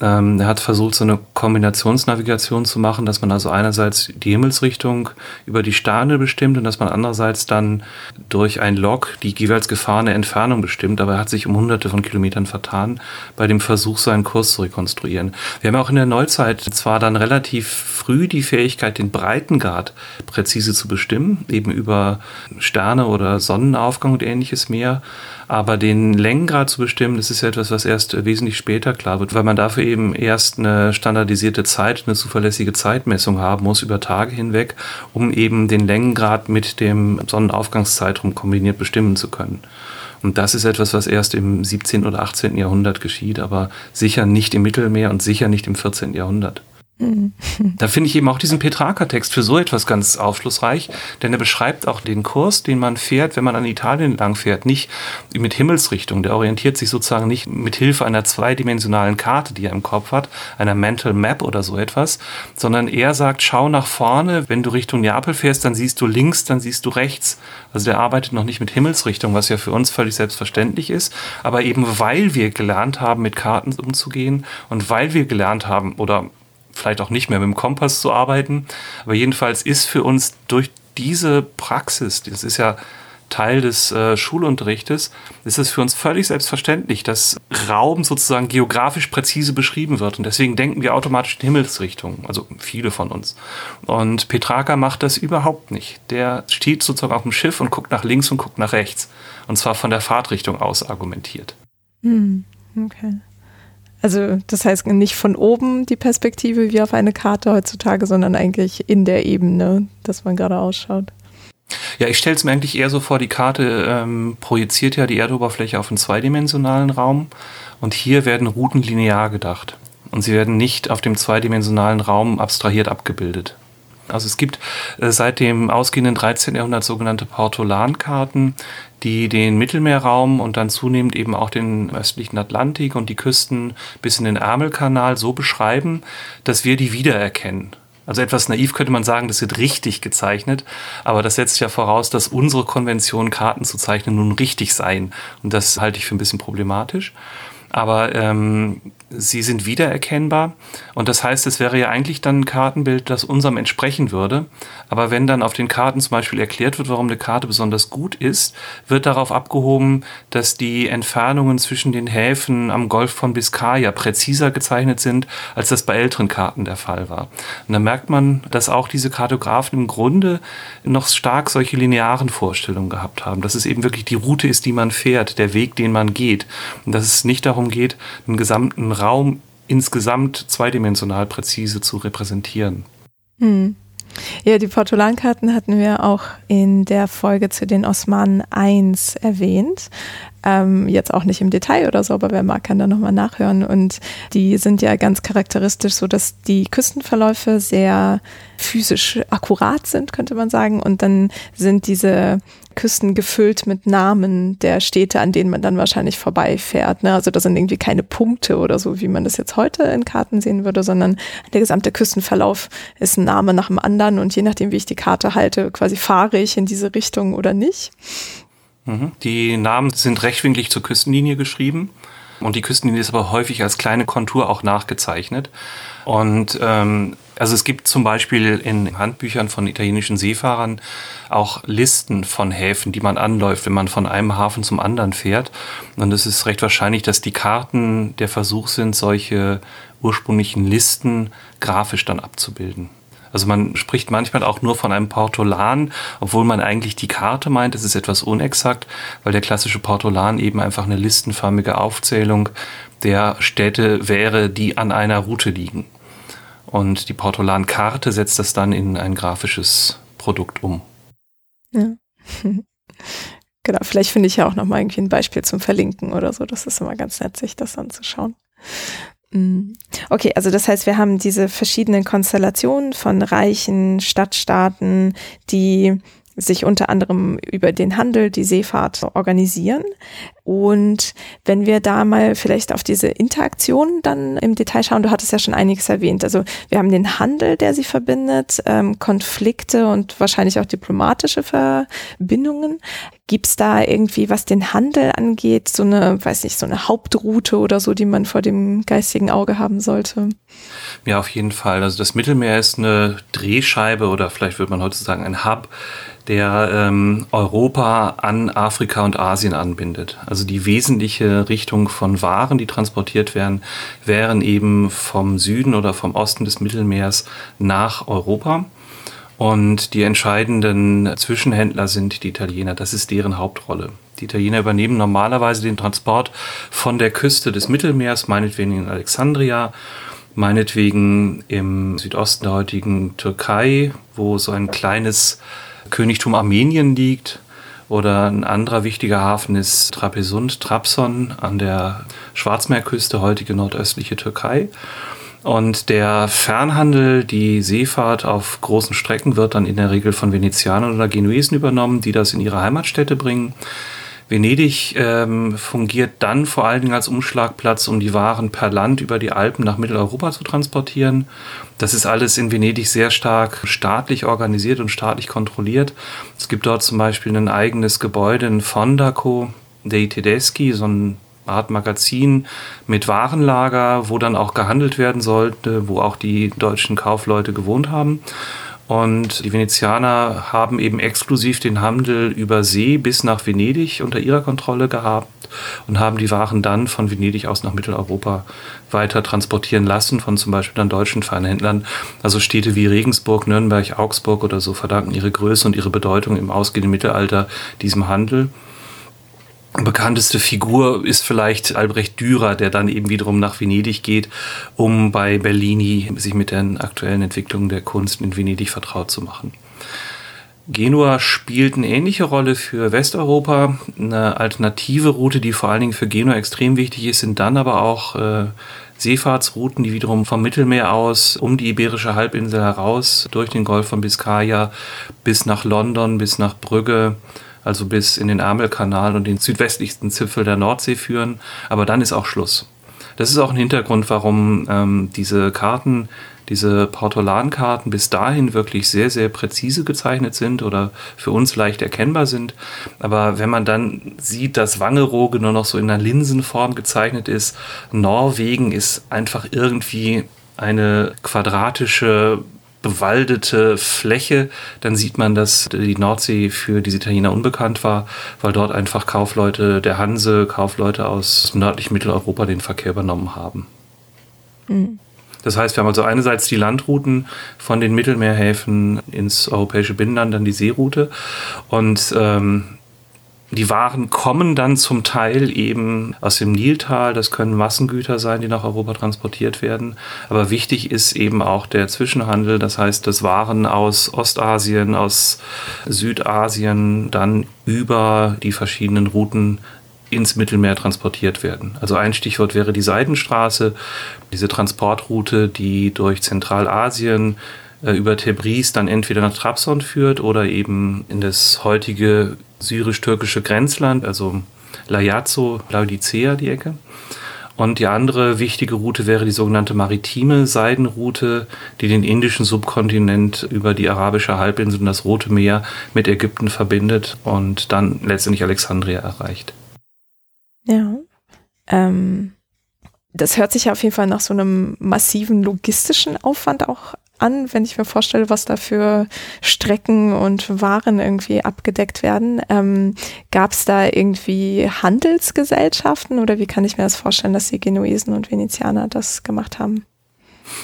Ähm, er hat versucht, so eine Kombinationsnavigation zu machen, dass man also einerseits die Himmelsrichtung über die Sterne bestimmt und dass man andererseits dann durch ein Log die jeweils gefahrene Entfernung bestimmt. Aber er hat sich um hunderte von Kilometern vertan bei dem Versuch, seinen Kurs zu rekonstruieren. Wir haben auch in der Neuzeit zwar dann relativ früh die Fähigkeit, den Breitengrad präzise zu bestimmen, eben über Sterne oder Sonnenaufgang und ähnliches mehr. Aber den Längengrad zu bestimmen, das ist ja etwas, was erst wesentlich später klar wird, weil man dafür eben erst eine standardisierte Zeit, eine zuverlässige Zeitmessung haben muss über Tage hinweg, um eben den Längengrad mit dem Sonnenaufgangszeitraum kombiniert bestimmen zu können. Und das ist etwas, was erst im 17. oder 18. Jahrhundert geschieht, aber sicher nicht im Mittelmeer und sicher nicht im 14. Jahrhundert. Da finde ich eben auch diesen Petrarca-Text für so etwas ganz aufschlussreich, denn er beschreibt auch den Kurs, den man fährt, wenn man an Italien lang fährt, nicht mit Himmelsrichtung. Der orientiert sich sozusagen nicht mit Hilfe einer zweidimensionalen Karte, die er im Kopf hat, einer Mental Map oder so etwas, sondern er sagt, schau nach vorne, wenn du Richtung Neapel fährst, dann siehst du links, dann siehst du rechts. Also der arbeitet noch nicht mit Himmelsrichtung, was ja für uns völlig selbstverständlich ist, aber eben weil wir gelernt haben, mit Karten umzugehen und weil wir gelernt haben oder vielleicht auch nicht mehr mit dem Kompass zu arbeiten. Aber jedenfalls ist für uns durch diese Praxis, das ist ja Teil des äh, Schulunterrichtes, ist es für uns völlig selbstverständlich, dass Raum sozusagen geografisch präzise beschrieben wird. Und deswegen denken wir automatisch in Himmelsrichtungen, also viele von uns. Und Petrarca macht das überhaupt nicht. Der steht sozusagen auf dem Schiff und guckt nach links und guckt nach rechts. Und zwar von der Fahrtrichtung aus argumentiert. Hm, okay. Also das heißt nicht von oben die Perspektive wie auf eine Karte heutzutage, sondern eigentlich in der Ebene, dass man gerade ausschaut. Ja, ich stelle es mir eigentlich eher so vor, die Karte ähm, projiziert ja die Erdoberfläche auf einen zweidimensionalen Raum und hier werden Routen linear gedacht und sie werden nicht auf dem zweidimensionalen Raum abstrahiert abgebildet. Also es gibt äh, seit dem ausgehenden 13. Jahrhundert sogenannte Portolankarten, die den Mittelmeerraum und dann zunehmend eben auch den östlichen Atlantik und die Küsten bis in den Ärmelkanal so beschreiben, dass wir die wiedererkennen. Also etwas naiv könnte man sagen, das wird richtig gezeichnet, aber das setzt ja voraus, dass unsere Konvention, Karten zu zeichnen, nun richtig seien. Und das halte ich für ein bisschen problematisch. Aber ähm, sie sind wiedererkennbar. Und das heißt, es wäre ja eigentlich dann ein Kartenbild, das unserem entsprechen würde. Aber wenn dann auf den Karten zum Beispiel erklärt wird, warum eine Karte besonders gut ist, wird darauf abgehoben, dass die Entfernungen zwischen den Häfen am Golf von Biscaya präziser gezeichnet sind, als das bei älteren Karten der Fall war. Und da merkt man, dass auch diese Kartografen im Grunde noch stark solche linearen Vorstellungen gehabt haben. Dass es eben wirklich die Route ist, die man fährt, der Weg, den man geht. Und dass es nicht darum geht, einen gesamten Raum insgesamt zweidimensional präzise zu repräsentieren. Hm. Ja, die Portolankarten hatten wir auch in der Folge zu den Osmanen I erwähnt. Ähm, jetzt auch nicht im Detail oder so, aber wer mag, kann da nochmal nachhören. Und die sind ja ganz charakteristisch, so dass die Küstenverläufe sehr physisch akkurat sind, könnte man sagen. Und dann sind diese Küsten gefüllt mit Namen der Städte, an denen man dann wahrscheinlich vorbeifährt. Ne? Also da sind irgendwie keine Punkte oder so, wie man das jetzt heute in Karten sehen würde, sondern der gesamte Küstenverlauf ist ein Name nach dem anderen und je nachdem, wie ich die Karte halte, quasi fahre ich in diese Richtung oder nicht. Mhm. Die Namen sind rechtwinklig zur Küstenlinie geschrieben. Und die Küstenlinie ist aber häufig als kleine Kontur auch nachgezeichnet. Und ähm, also es gibt zum Beispiel in Handbüchern von italienischen Seefahrern auch Listen von Häfen, die man anläuft, wenn man von einem Hafen zum anderen fährt. Und es ist recht wahrscheinlich, dass die Karten der Versuch sind, solche ursprünglichen Listen grafisch dann abzubilden. Also man spricht manchmal auch nur von einem Portolan, obwohl man eigentlich die Karte meint. Es ist etwas unexakt, weil der klassische Portolan eben einfach eine listenförmige Aufzählung der Städte wäre, die an einer Route liegen. Und die Portolankarte setzt das dann in ein grafisches Produkt um. Ja. genau, vielleicht finde ich ja auch noch mal irgendwie ein Beispiel zum Verlinken oder so. Das ist immer ganz nett, sich das anzuschauen. Mhm. Okay, also das heißt, wir haben diese verschiedenen Konstellationen von reichen Stadtstaaten, die sich unter anderem über den Handel, die Seefahrt organisieren. Und wenn wir da mal vielleicht auf diese Interaktion dann im Detail schauen, du hattest ja schon einiges erwähnt. Also wir haben den Handel, der sie verbindet, ähm, Konflikte und wahrscheinlich auch diplomatische Verbindungen. Gibt es da irgendwie, was den Handel angeht, so eine, weiß nicht, so eine Hauptroute oder so, die man vor dem geistigen Auge haben sollte? Ja, auf jeden Fall. Also das Mittelmeer ist eine Drehscheibe oder vielleicht würde man heute sagen ein Hub, der ähm, Europa an Afrika und Asien anbindet. Also die wesentliche Richtung von Waren, die transportiert werden, wären eben vom Süden oder vom Osten des Mittelmeers nach Europa. Und die entscheidenden Zwischenhändler sind die Italiener. Das ist deren Hauptrolle. Die Italiener übernehmen normalerweise den Transport von der Küste des Mittelmeers, meinetwegen in Alexandria, meinetwegen im Südosten der heutigen Türkei, wo so ein kleines Königtum Armenien liegt. Oder ein anderer wichtiger Hafen ist Trabzon an der Schwarzmeerküste, heutige nordöstliche Türkei. Und der Fernhandel, die Seefahrt auf großen Strecken wird dann in der Regel von Venezianern oder Genuesen übernommen, die das in ihre Heimatstädte bringen. Venedig ähm, fungiert dann vor allen Dingen als Umschlagplatz, um die Waren per Land über die Alpen nach Mitteleuropa zu transportieren. Das ist alles in Venedig sehr stark staatlich organisiert und staatlich kontrolliert. Es gibt dort zum Beispiel ein eigenes Gebäude in Fondaco dei Tedeschi, so eine Art Magazin mit Warenlager, wo dann auch gehandelt werden sollte, wo auch die deutschen Kaufleute gewohnt haben. Und die Venezianer haben eben exklusiv den Handel über See bis nach Venedig unter ihrer Kontrolle gehabt und haben die Waren dann von Venedig aus nach Mitteleuropa weiter transportieren lassen, von zum Beispiel dann deutschen Fernhändlern. Also Städte wie Regensburg, Nürnberg, Augsburg oder so verdanken ihre Größe und ihre Bedeutung im ausgehenden Mittelalter diesem Handel bekannteste Figur ist vielleicht Albrecht Dürer, der dann eben wiederum nach Venedig geht, um bei Bellini sich mit den aktuellen Entwicklungen der Kunst in Venedig vertraut zu machen. Genua spielt eine ähnliche Rolle für Westeuropa. Eine alternative Route, die vor allen Dingen für Genua extrem wichtig ist, sind dann aber auch äh, Seefahrtsrouten, die wiederum vom Mittelmeer aus um die Iberische Halbinsel heraus durch den Golf von Biscaya bis nach London, bis nach Brügge, also bis in den Ärmelkanal und den südwestlichsten Zipfel der Nordsee führen. Aber dann ist auch Schluss. Das ist auch ein Hintergrund, warum ähm, diese Karten, diese Portolankarten bis dahin wirklich sehr, sehr präzise gezeichnet sind oder für uns leicht erkennbar sind. Aber wenn man dann sieht, dass Wangerooge nur noch so in einer Linsenform gezeichnet ist, Norwegen ist einfach irgendwie eine quadratische bewaldete Fläche, dann sieht man, dass die Nordsee für diese Italiener unbekannt war, weil dort einfach Kaufleute der Hanse, Kaufleute aus nördlichen Mitteleuropa den Verkehr übernommen haben. Mhm. Das heißt, wir haben also einerseits die Landrouten von den Mittelmeerhäfen ins europäische Binnenland, dann die Seeroute. Und ähm, die Waren kommen dann zum Teil eben aus dem Niltal. Das können Massengüter sein, die nach Europa transportiert werden. Aber wichtig ist eben auch der Zwischenhandel. Das heißt, dass Waren aus Ostasien, aus Südasien dann über die verschiedenen Routen ins Mittelmeer transportiert werden. Also ein Stichwort wäre die Seidenstraße, diese Transportroute, die durch Zentralasien äh, über Tebris dann entweder nach Trabzon führt oder eben in das heutige syrisch-türkische Grenzland, also Lajazzo, Laodicea, die Ecke. Und die andere wichtige Route wäre die sogenannte maritime Seidenroute, die den indischen Subkontinent über die arabische Halbinsel und das Rote Meer mit Ägypten verbindet und dann letztendlich Alexandria erreicht. Ja. Ähm, das hört sich auf jeden Fall nach so einem massiven logistischen Aufwand auch an, wenn ich mir vorstelle, was da für Strecken und Waren irgendwie abgedeckt werden. Ähm, Gab es da irgendwie Handelsgesellschaften oder wie kann ich mir das vorstellen, dass die Genuesen und Venezianer das gemacht haben?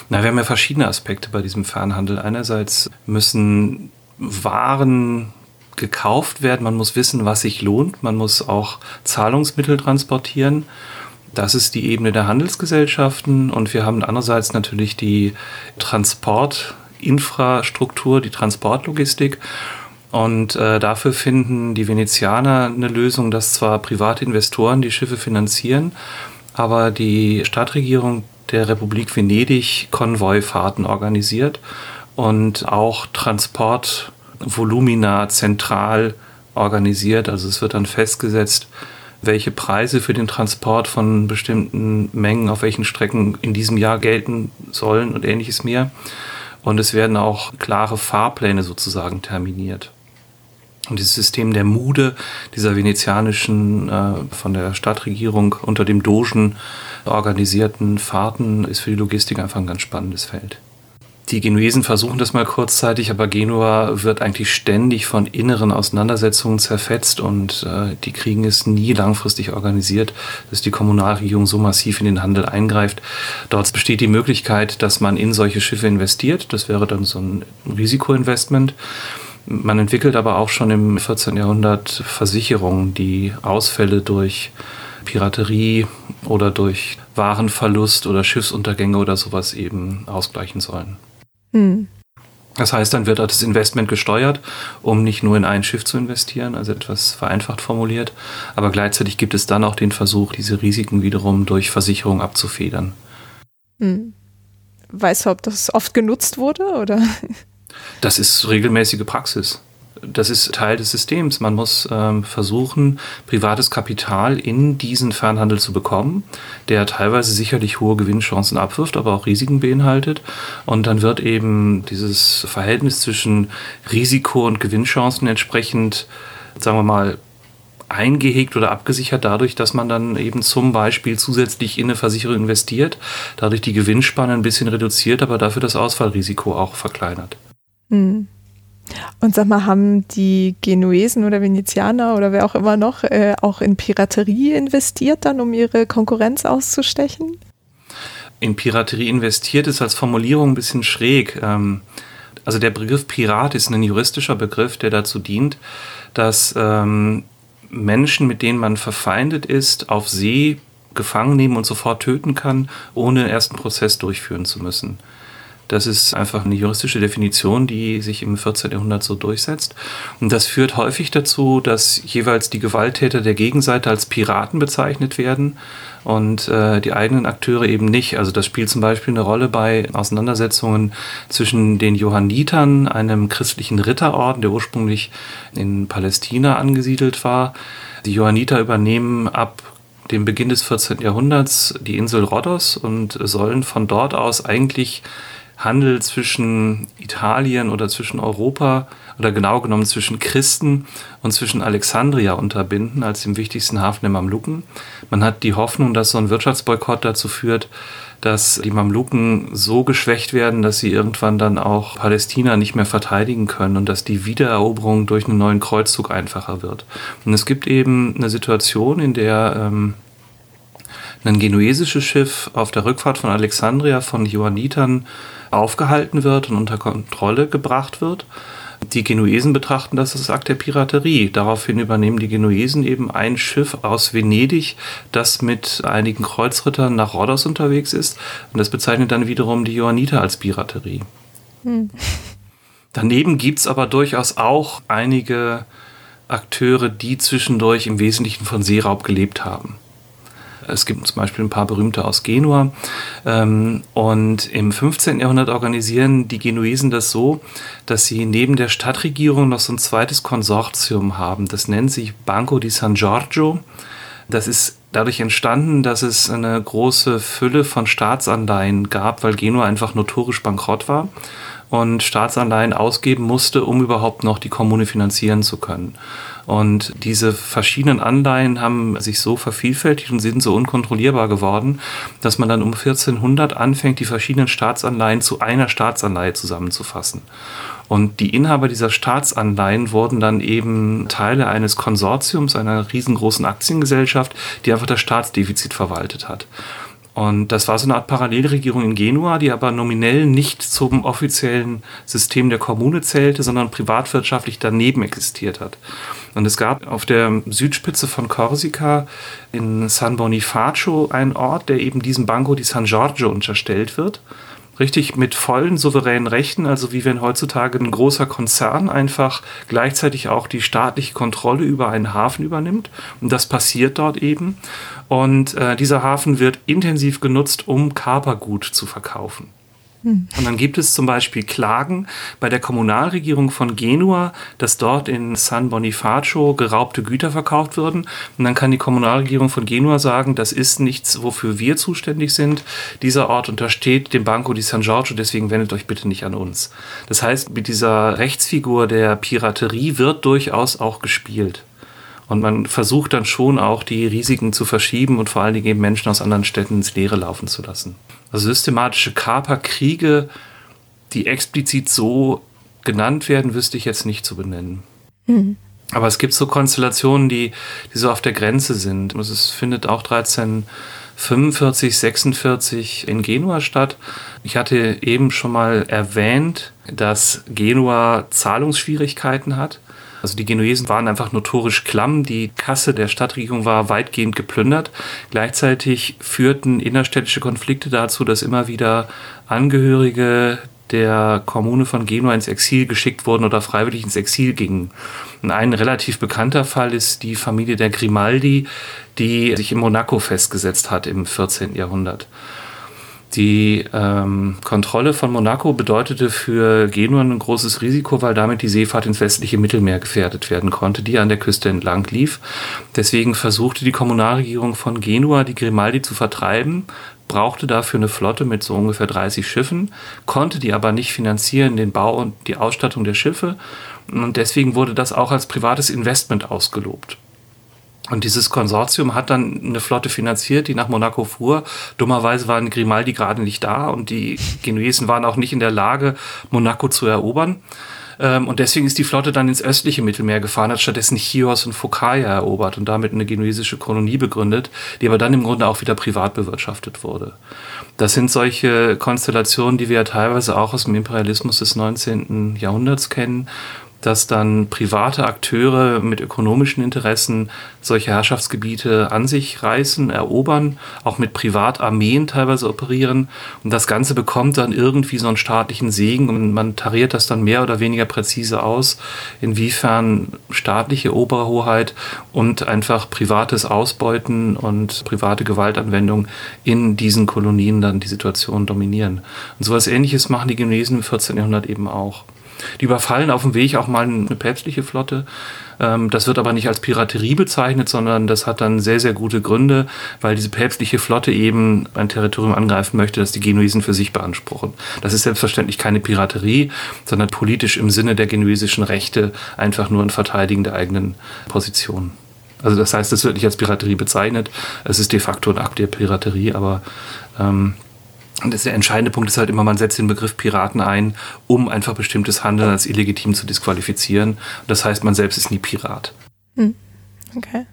Na, wir haben ja verschiedene Aspekte bei diesem Fernhandel. Einerseits müssen Waren gekauft werden, man muss wissen, was sich lohnt, man muss auch Zahlungsmittel transportieren. Das ist die Ebene der Handelsgesellschaften und wir haben andererseits natürlich die Transportinfrastruktur, die Transportlogistik. Und äh, dafür finden die Venezianer eine Lösung, dass zwar private Investoren die Schiffe finanzieren, aber die Stadtregierung der Republik Venedig Konvoifahrten organisiert und auch Transportvolumina zentral organisiert. Also es wird dann festgesetzt, welche Preise für den Transport von bestimmten Mengen auf welchen Strecken in diesem Jahr gelten sollen und ähnliches mehr. Und es werden auch klare Fahrpläne sozusagen terminiert. Und dieses System der Mude, dieser venezianischen, äh, von der Stadtregierung unter dem Dogen organisierten Fahrten, ist für die Logistik einfach ein ganz spannendes Feld. Die Genuesen versuchen das mal kurzzeitig, aber Genua wird eigentlich ständig von inneren Auseinandersetzungen zerfetzt und äh, die kriegen es nie langfristig organisiert, dass die Kommunalregierung so massiv in den Handel eingreift. Dort besteht die Möglichkeit, dass man in solche Schiffe investiert. Das wäre dann so ein Risikoinvestment. Man entwickelt aber auch schon im 14. Jahrhundert Versicherungen, die Ausfälle durch Piraterie oder durch Warenverlust oder Schiffsuntergänge oder sowas eben ausgleichen sollen. Hm. Das heißt, dann wird das Investment gesteuert, um nicht nur in ein Schiff zu investieren, also etwas vereinfacht formuliert, aber gleichzeitig gibt es dann auch den Versuch, diese Risiken wiederum durch Versicherung abzufedern. Hm. Weißt du, ob das oft genutzt wurde oder? Das ist regelmäßige Praxis. Das ist Teil des Systems. Man muss ähm, versuchen, privates Kapital in diesen Fernhandel zu bekommen, der teilweise sicherlich hohe Gewinnchancen abwirft, aber auch Risiken beinhaltet. Und dann wird eben dieses Verhältnis zwischen Risiko und Gewinnchancen entsprechend, sagen wir mal, eingehegt oder abgesichert dadurch, dass man dann eben zum Beispiel zusätzlich in eine Versicherung investiert, dadurch die Gewinnspanne ein bisschen reduziert, aber dafür das Ausfallrisiko auch verkleinert. Hm. Und sag mal, haben die Genuesen oder Venezianer oder wer auch immer noch äh, auch in Piraterie investiert dann, um ihre Konkurrenz auszustechen? In Piraterie investiert ist als Formulierung ein bisschen schräg. Ähm, also der Begriff Pirat ist ein juristischer Begriff, der dazu dient, dass ähm, Menschen, mit denen man verfeindet ist, auf See gefangen nehmen und sofort töten kann, ohne erst einen Prozess durchführen zu müssen. Das ist einfach eine juristische Definition, die sich im 14. Jahrhundert so durchsetzt. Und das führt häufig dazu, dass jeweils die Gewalttäter der Gegenseite als Piraten bezeichnet werden und äh, die eigenen Akteure eben nicht. Also das spielt zum Beispiel eine Rolle bei Auseinandersetzungen zwischen den Johannitern, einem christlichen Ritterorden, der ursprünglich in Palästina angesiedelt war. Die Johanniter übernehmen ab dem Beginn des 14. Jahrhunderts die Insel Rhodos und sollen von dort aus eigentlich Handel zwischen Italien oder zwischen Europa oder genau genommen zwischen Christen und zwischen Alexandria unterbinden als dem wichtigsten Hafen der Mamluken. Man hat die Hoffnung, dass so ein Wirtschaftsboykott dazu führt, dass die Mamluken so geschwächt werden, dass sie irgendwann dann auch Palästina nicht mehr verteidigen können und dass die Wiedereroberung durch einen neuen Kreuzzug einfacher wird. Und es gibt eben eine Situation, in der ähm, ein genuesisches Schiff auf der Rückfahrt von Alexandria von Johannitern aufgehalten wird und unter Kontrolle gebracht wird. Die Genuesen betrachten das als Akt der Piraterie. Daraufhin übernehmen die Genuesen eben ein Schiff aus Venedig, das mit einigen Kreuzrittern nach Rhodos unterwegs ist. Und das bezeichnet dann wiederum die Johanniter als Piraterie. Hm. Daneben gibt es aber durchaus auch einige Akteure, die zwischendurch im Wesentlichen von Seeraub gelebt haben. Es gibt zum Beispiel ein paar berühmte aus Genua. Ähm, und im 15. Jahrhundert organisieren die Genuesen das so, dass sie neben der Stadtregierung noch so ein zweites Konsortium haben. Das nennt sich Banco di San Giorgio. Das ist dadurch entstanden, dass es eine große Fülle von Staatsanleihen gab, weil Genua einfach notorisch bankrott war und Staatsanleihen ausgeben musste, um überhaupt noch die Kommune finanzieren zu können. Und diese verschiedenen Anleihen haben sich so vervielfältigt und sind so unkontrollierbar geworden, dass man dann um 1400 anfängt, die verschiedenen Staatsanleihen zu einer Staatsanleihe zusammenzufassen. Und die Inhaber dieser Staatsanleihen wurden dann eben Teile eines Konsortiums, einer riesengroßen Aktiengesellschaft, die einfach das Staatsdefizit verwaltet hat. Und das war so eine Art Parallelregierung in Genua, die aber nominell nicht zum offiziellen System der Kommune zählte, sondern privatwirtschaftlich daneben existiert hat. Und es gab auf der Südspitze von Korsika in San Bonifacio einen Ort, der eben diesem Banco di San Giorgio unterstellt wird. richtig mit vollen souveränen Rechten, also wie wenn heutzutage ein großer Konzern einfach gleichzeitig auch die staatliche Kontrolle über einen Hafen übernimmt. Und das passiert dort eben. Und äh, dieser Hafen wird intensiv genutzt, um Kapergut zu verkaufen. Und dann gibt es zum Beispiel Klagen bei der Kommunalregierung von Genua, dass dort in San Bonifacio geraubte Güter verkauft würden. Und dann kann die Kommunalregierung von Genua sagen, das ist nichts, wofür wir zuständig sind. Dieser Ort untersteht dem Banco di San Giorgio, deswegen wendet euch bitte nicht an uns. Das heißt, mit dieser Rechtsfigur der Piraterie wird durchaus auch gespielt. Und man versucht dann schon auch die Risiken zu verschieben und vor allen Dingen eben Menschen aus anderen Städten ins Leere laufen zu lassen. Also systematische Kaperkriege, die explizit so genannt werden, wüsste ich jetzt nicht zu benennen. Mhm. Aber es gibt so Konstellationen, die, die so auf der Grenze sind. Also es findet auch 1345, 46 in Genua statt. Ich hatte eben schon mal erwähnt, dass Genua Zahlungsschwierigkeiten hat. Also die Genuesen waren einfach notorisch klamm. Die Kasse der Stadtregierung war weitgehend geplündert. Gleichzeitig führten innerstädtische Konflikte dazu, dass immer wieder Angehörige der Kommune von Genua ins Exil geschickt wurden oder freiwillig ins Exil gingen. Und ein relativ bekannter Fall ist die Familie der Grimaldi, die sich in Monaco festgesetzt hat im 14. Jahrhundert. Die ähm, Kontrolle von Monaco bedeutete für Genua ein großes Risiko, weil damit die Seefahrt ins westliche Mittelmeer gefährdet werden konnte, die an der Küste entlang lief. Deswegen versuchte die Kommunalregierung von Genua, die Grimaldi zu vertreiben, brauchte dafür eine Flotte mit so ungefähr 30 Schiffen, konnte die aber nicht finanzieren, den Bau und die Ausstattung der Schiffe. Und deswegen wurde das auch als privates Investment ausgelobt. Und dieses Konsortium hat dann eine Flotte finanziert, die nach Monaco fuhr. Dummerweise waren Grimaldi gerade nicht da und die Genuesen waren auch nicht in der Lage, Monaco zu erobern. Ähm, und deswegen ist die Flotte dann ins östliche Mittelmeer gefahren, hat stattdessen Chios und Phokaia erobert und damit eine genuesische Kolonie begründet, die aber dann im Grunde auch wieder privat bewirtschaftet wurde. Das sind solche Konstellationen, die wir ja teilweise auch aus dem Imperialismus des 19. Jahrhunderts kennen, dass dann private Akteure mit ökonomischen Interessen solche Herrschaftsgebiete an sich reißen, erobern, auch mit Privatarmeen teilweise operieren. Und das Ganze bekommt dann irgendwie so einen staatlichen Segen und man tariert das dann mehr oder weniger präzise aus, inwiefern staatliche Oberhoheit und einfach privates Ausbeuten und private Gewaltanwendung in diesen Kolonien dann die Situation dominieren. Und sowas ähnliches machen die Genuesen im 14. Jahrhundert eben auch. Die überfallen auf dem Weg auch mal eine päpstliche Flotte. Ähm, das wird aber nicht als Piraterie bezeichnet, sondern das hat dann sehr, sehr gute Gründe, weil diese päpstliche Flotte eben ein Territorium angreifen möchte, das die Genuesen für sich beanspruchen. Das ist selbstverständlich keine Piraterie, sondern politisch im Sinne der genuesischen Rechte einfach nur ein Verteidigen der eigenen Position. Also das heißt, es wird nicht als Piraterie bezeichnet. Es ist de facto ein Akt der Piraterie, aber ähm, und das der entscheidende Punkt ist halt immer, man setzt den Begriff Piraten ein, um einfach bestimmtes Handeln als illegitim zu disqualifizieren. Das heißt, man selbst ist nie Pirat. Hm. Okay.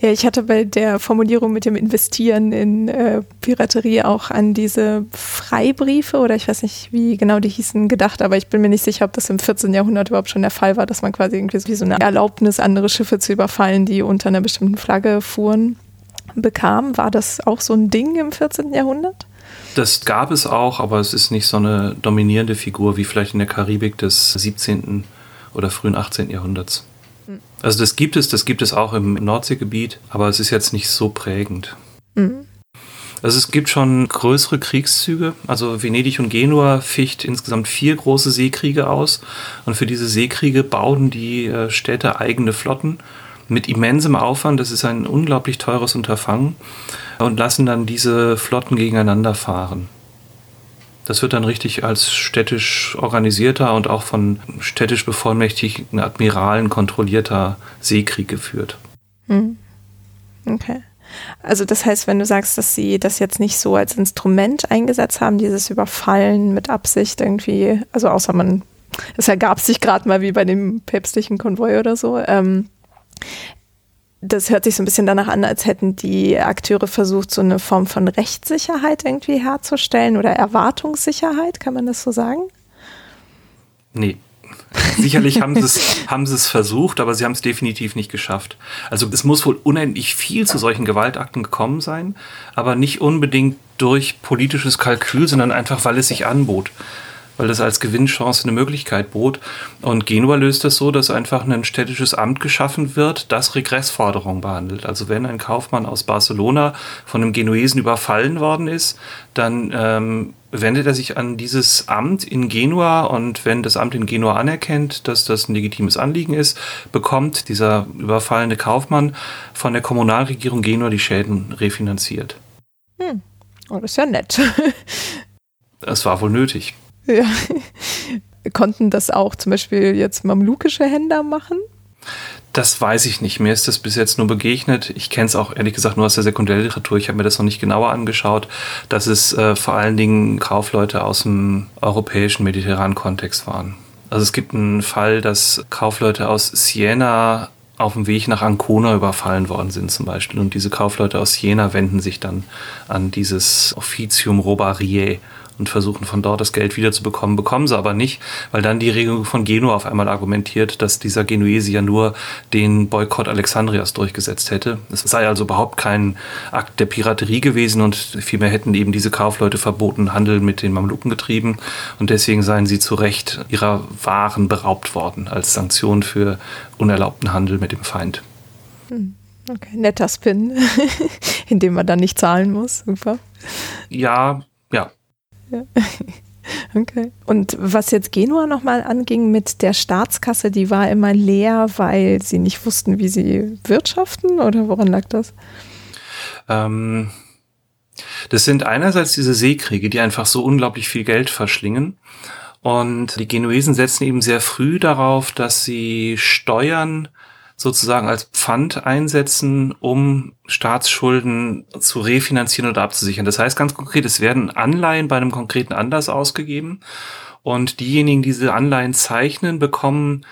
Ja, ich hatte bei der Formulierung mit dem Investieren in äh, Piraterie auch an diese Freibriefe oder ich weiß nicht, wie genau die hießen, gedacht, aber ich bin mir nicht sicher, ob das im 14. Jahrhundert überhaupt schon der Fall war, dass man quasi irgendwie so eine Erlaubnis, andere Schiffe zu überfallen, die unter einer bestimmten Flagge fuhren, bekam. War das auch so ein Ding im 14. Jahrhundert? Das gab es auch, aber es ist nicht so eine dominierende Figur wie vielleicht in der Karibik des 17. oder frühen 18. Jahrhunderts. Mhm. Also das gibt es, das gibt es auch im Nordseegebiet, aber es ist jetzt nicht so prägend. Mhm. Also es gibt schon größere Kriegszüge. Also Venedig und Genua ficht insgesamt vier große Seekriege aus. Und für diese Seekriege bauen die äh, Städte eigene Flotten mit immensem Aufwand. Das ist ein unglaublich teures Unterfangen und lassen dann diese Flotten gegeneinander fahren. Das wird dann richtig als städtisch organisierter und auch von städtisch bevollmächtigten Admiralen kontrollierter Seekrieg geführt. Hm. Okay. Also das heißt, wenn du sagst, dass sie das jetzt nicht so als Instrument eingesetzt haben, dieses Überfallen mit Absicht irgendwie, also außer man, es ergab sich gerade mal wie bei dem päpstlichen Konvoi oder so, ähm, das hört sich so ein bisschen danach an, als hätten die Akteure versucht, so eine Form von Rechtssicherheit irgendwie herzustellen oder Erwartungssicherheit, kann man das so sagen? Nee. Sicherlich haben sie es haben sie es versucht, aber sie haben es definitiv nicht geschafft. Also es muss wohl unendlich viel zu solchen Gewaltakten gekommen sein, aber nicht unbedingt durch politisches Kalkül, sondern einfach, weil es sich anbot weil das als Gewinnchance eine Möglichkeit bot. Und Genua löst das so, dass einfach ein städtisches Amt geschaffen wird, das Regressforderungen behandelt. Also wenn ein Kaufmann aus Barcelona von einem Genuesen überfallen worden ist, dann ähm, wendet er sich an dieses Amt in Genua und wenn das Amt in Genua anerkennt, dass das ein legitimes Anliegen ist, bekommt dieser überfallene Kaufmann von der Kommunalregierung Genua die Schäden refinanziert. Hm. Oh, das ist ja nett. Es war wohl nötig. Ja. Konnten das auch zum Beispiel jetzt mamlukische Händler machen? Das weiß ich nicht. Mir ist das bis jetzt nur begegnet. Ich kenne es auch ehrlich gesagt nur aus der Sekundärliteratur. Ich habe mir das noch nicht genauer angeschaut, dass es äh, vor allen Dingen Kaufleute aus dem europäischen mediterranen Kontext waren. Also es gibt einen Fall, dass Kaufleute aus Siena auf dem Weg nach Ancona überfallen worden sind zum Beispiel. Und diese Kaufleute aus Siena wenden sich dann an dieses Officium Robariae und versuchen von dort das Geld wiederzubekommen, bekommen sie aber nicht, weil dann die Regierung von Genua auf einmal argumentiert, dass dieser Genuese ja nur den Boykott Alexandrias durchgesetzt hätte. Es sei also überhaupt kein Akt der Piraterie gewesen und vielmehr hätten eben diese Kaufleute verboten Handel mit den Mamluken getrieben und deswegen seien sie zu Recht ihrer Waren beraubt worden als Sanktion für unerlaubten Handel mit dem Feind. Hm. Okay, netter Spin, in dem man dann nicht zahlen muss. Super. Ja, ja, Okay. Und was jetzt Genua nochmal anging mit der Staatskasse, die war immer leer, weil sie nicht wussten, wie sie wirtschaften oder woran lag das? Ähm, das sind einerseits diese Seekriege, die einfach so unglaublich viel Geld verschlingen. Und die Genuesen setzen eben sehr früh darauf, dass sie Steuern sozusagen als Pfand einsetzen, um Staatsschulden zu refinanzieren oder abzusichern. Das heißt ganz konkret, es werden Anleihen bei einem konkreten Anlass ausgegeben und diejenigen, die diese Anleihen zeichnen, bekommen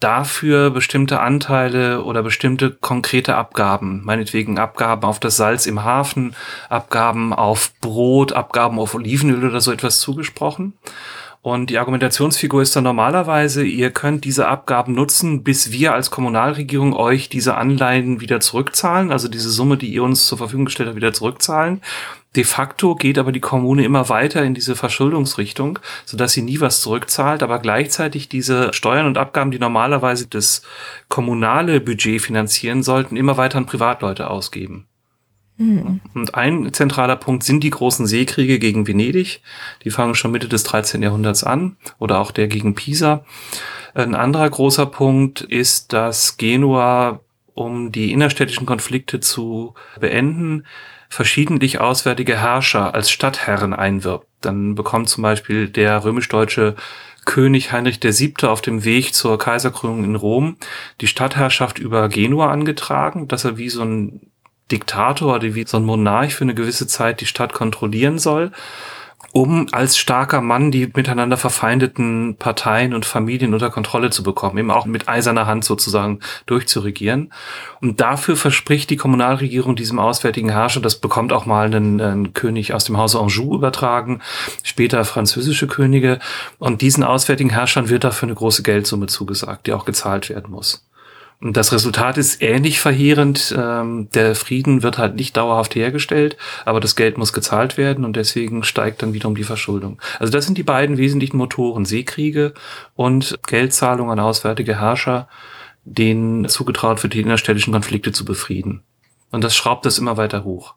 dafür bestimmte Anteile oder bestimmte konkrete Abgaben, meinetwegen Abgaben auf das Salz im Hafen, Abgaben auf Brot, Abgaben auf Olivenöl oder so etwas zugesprochen. Und die Argumentationsfigur ist dann normalerweise, ihr könnt diese Abgaben nutzen, bis wir als Kommunalregierung euch diese Anleihen wieder zurückzahlen, also diese Summe, die ihr uns zur Verfügung gestellt habt, wieder zurückzahlen. De facto geht aber die Kommune immer weiter in diese Verschuldungsrichtung, sodass sie nie was zurückzahlt, aber gleichzeitig diese Steuern und Abgaben, die normalerweise das kommunale Budget finanzieren sollten, immer weiter an Privatleute ausgeben. Mhm. Und ein zentraler Punkt sind die großen Seekriege gegen Venedig. Die fangen schon Mitte des 13. Jahrhunderts an oder auch der gegen Pisa. Ein anderer großer Punkt ist, dass Genua, um die innerstädtischen Konflikte zu beenden, verschiedentlich auswärtige Herrscher als Stadtherren einwirbt. Dann bekommt zum Beispiel der römisch-deutsche König Heinrich VII. auf dem Weg zur Kaiserkrönung in Rom die Stadtherrschaft über Genua angetragen, dass er wie so ein Diktator oder wie so ein Monarch für eine gewisse Zeit die Stadt kontrollieren soll, um als starker Mann die miteinander verfeindeten Parteien und Familien unter Kontrolle zu bekommen, eben auch mit eiserner Hand sozusagen durchzuregieren. Und dafür verspricht die Kommunalregierung diesem auswärtigen Herrscher, das bekommt auch mal einen, einen König aus dem Hause Anjou übertragen, später französische Könige. Und diesen auswärtigen Herrschern wird dafür eine große Geldsumme zugesagt, die auch gezahlt werden muss. Das Resultat ist ähnlich verheerend. Ähm, der Frieden wird halt nicht dauerhaft hergestellt, aber das Geld muss gezahlt werden und deswegen steigt dann wiederum die Verschuldung. Also das sind die beiden wesentlichen Motoren, Seekriege und Geldzahlung an auswärtige Herrscher, denen zugetraut wird, die innerstädtischen Konflikte zu befrieden. Und das schraubt das immer weiter hoch.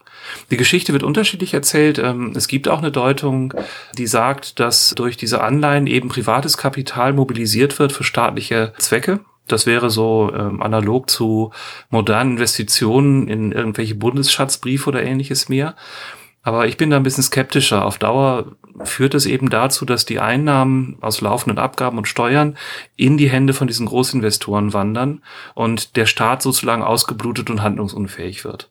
Die Geschichte wird unterschiedlich erzählt. Ähm, es gibt auch eine Deutung, die sagt, dass durch diese Anleihen eben privates Kapital mobilisiert wird für staatliche Zwecke. Das wäre so ähm, analog zu modernen Investitionen in irgendwelche Bundesschatzbriefe oder ähnliches mehr. Aber ich bin da ein bisschen skeptischer. Auf Dauer führt es eben dazu, dass die Einnahmen aus laufenden Abgaben und Steuern in die Hände von diesen Großinvestoren wandern und der Staat sozusagen ausgeblutet und handlungsunfähig wird.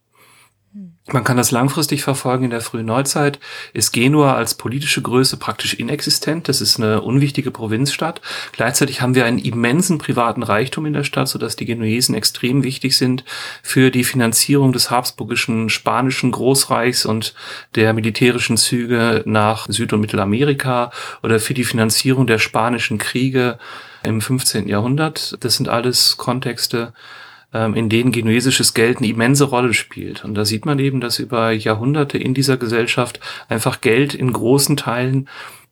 Man kann das langfristig verfolgen. In der frühen Neuzeit ist Genua als politische Größe praktisch inexistent. Das ist eine unwichtige Provinzstadt. Gleichzeitig haben wir einen immensen privaten Reichtum in der Stadt, sodass die Genuesen extrem wichtig sind für die Finanzierung des habsburgischen spanischen Großreichs und der militärischen Züge nach Süd- und Mittelamerika oder für die Finanzierung der spanischen Kriege im 15. Jahrhundert. Das sind alles Kontexte, in denen genuesisches Geld eine immense Rolle spielt. Und da sieht man eben, dass über Jahrhunderte in dieser Gesellschaft einfach Geld in großen Teilen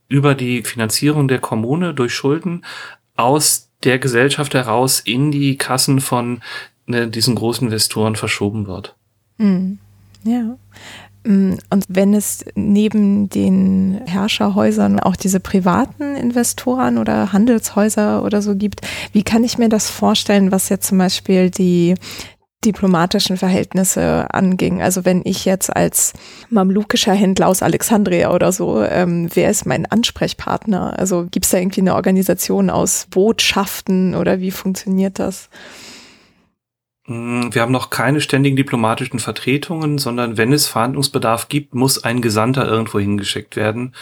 über die Finanzierung der Kommune durch Schulden aus der Gesellschaft heraus in die Kassen von ne, diesen großen Investoren verschoben wird. Mhm. Ja. Mm, und wenn es neben den Herrscherhäusern auch diese privaten Investoren oder Handelshäuser oder so gibt, wie kann ich mir das vorstellen, was jetzt zum Beispiel die diplomatischen Verhältnisse anging. Also wenn ich jetzt als mamlukischer Händler aus Alexandria oder so, ähm, wer ist mein Ansprechpartner? Also gibt es da irgendwie eine Organisation aus Botschaften oder wie funktioniert das? Mm, wir haben noch keine ständigen diplomatischen Vertretungen, sondern wenn es Verhandlungsbedarf gibt, muss ein Gesandter irgendwo hingeschickt werden,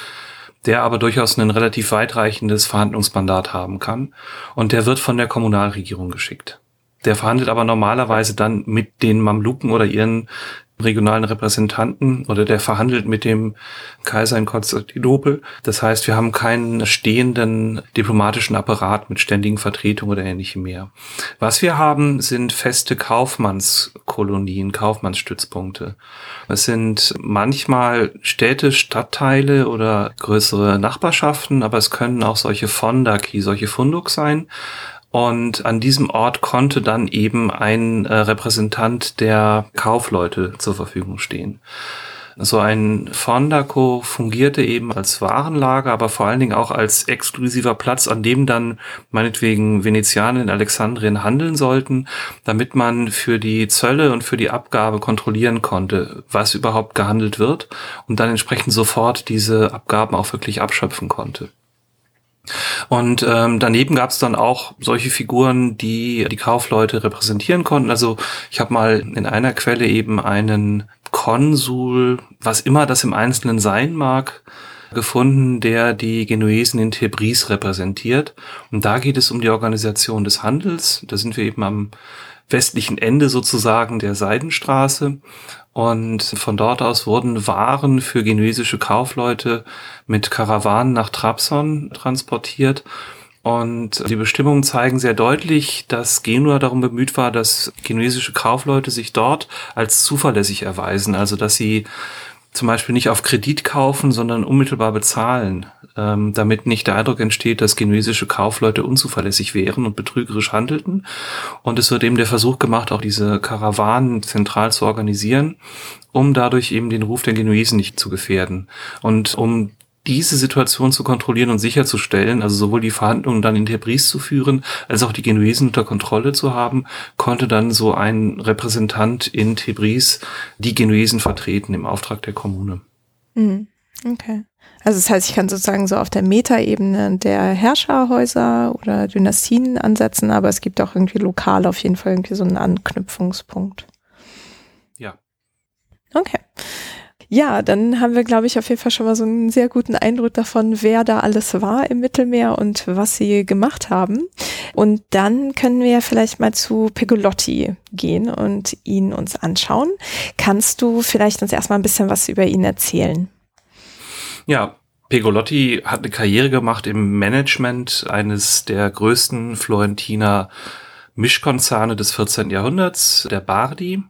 der aber durchaus ein relativ weitreichendes Verhandlungsmandat haben kann. Und der wird von der Kommunalregierung geschickt. Der verhandelt aber normalerweise dann mit den Mamluken oder ihren regionalen Repräsentanten oder der verhandelt mit dem Kaiser in Konstantinopel. Das heißt, wir haben keinen stehenden diplomatischen Apparat mit ständigen Vertretungen oder ähnlichem mehr. Was wir haben, sind feste Kaufmannskolonien, Kaufmannsstützpunkte. Es sind manchmal Städte, Stadtteile oder größere Nachbarschaften, aber es können auch solche Fondaki, solche Funduk sein. Und an diesem Ort konnte dann eben ein äh, Repräsentant der Kaufleute zur Verfügung stehen. So ein Fondaco fungierte eben als Warenlager, aber vor allen Dingen auch als exklusiver Platz, an dem dann meinetwegen Venezianer in Alexandrien handeln sollten, damit man für die Zölle und für die Abgabe kontrollieren konnte, was überhaupt gehandelt wird und dann entsprechend sofort diese Abgaben auch wirklich abschöpfen konnte. Und ähm, daneben gab es dann auch solche Figuren, die die Kaufleute repräsentieren konnten. Also ich habe mal in einer Quelle eben einen Konsul, was immer das im Einzelnen sein mag, gefunden, der die Genuesen in Tebris repräsentiert. Und da geht es um die Organisation des Handels. Da sind wir eben am westlichen Ende sozusagen der Seidenstraße. Und von dort aus wurden Waren für genuesische Kaufleute mit Karawanen nach Trabzon transportiert. Und die Bestimmungen zeigen sehr deutlich, dass Genua darum bemüht war, dass genuesische Kaufleute sich dort als zuverlässig erweisen. Also dass sie zum Beispiel nicht auf Kredit kaufen, sondern unmittelbar bezahlen, ähm, damit nicht der Eindruck entsteht, dass genuesische Kaufleute unzuverlässig wären und betrügerisch handelten. Und es wird eben der Versuch gemacht, auch diese Karawanen zentral zu organisieren, um dadurch eben den Ruf der Genuesen nicht zu gefährden. Und um diese Situation zu kontrollieren und sicherzustellen, also sowohl die Verhandlungen dann in Tebris zu führen, als auch die Genuesen unter Kontrolle zu haben, konnte dann so ein Repräsentant in Tebris die Genuesen vertreten im Auftrag der Kommune. Mhm. Okay. Also das heißt, ich kann sozusagen so auf der Metaebene der Herrscherhäuser oder Dynastien ansetzen, aber es gibt auch irgendwie lokal auf jeden Fall irgendwie so einen Anknüpfungspunkt. Ja. Okay. Ja, dann haben wir, glaube ich, auf jeden Fall schon mal so einen sehr guten Eindruck davon, wer da alles war im Mittelmeer und was sie gemacht haben. Und dann können wir vielleicht mal zu Pegolotti gehen und ihn uns anschauen. Kannst du vielleicht uns erstmal ein bisschen was über ihn erzählen? Ja, Pegolotti hat eine Karriere gemacht im Management eines der größten Florentiner Mischkonzerne des 14. Jahrhunderts, der Bardi.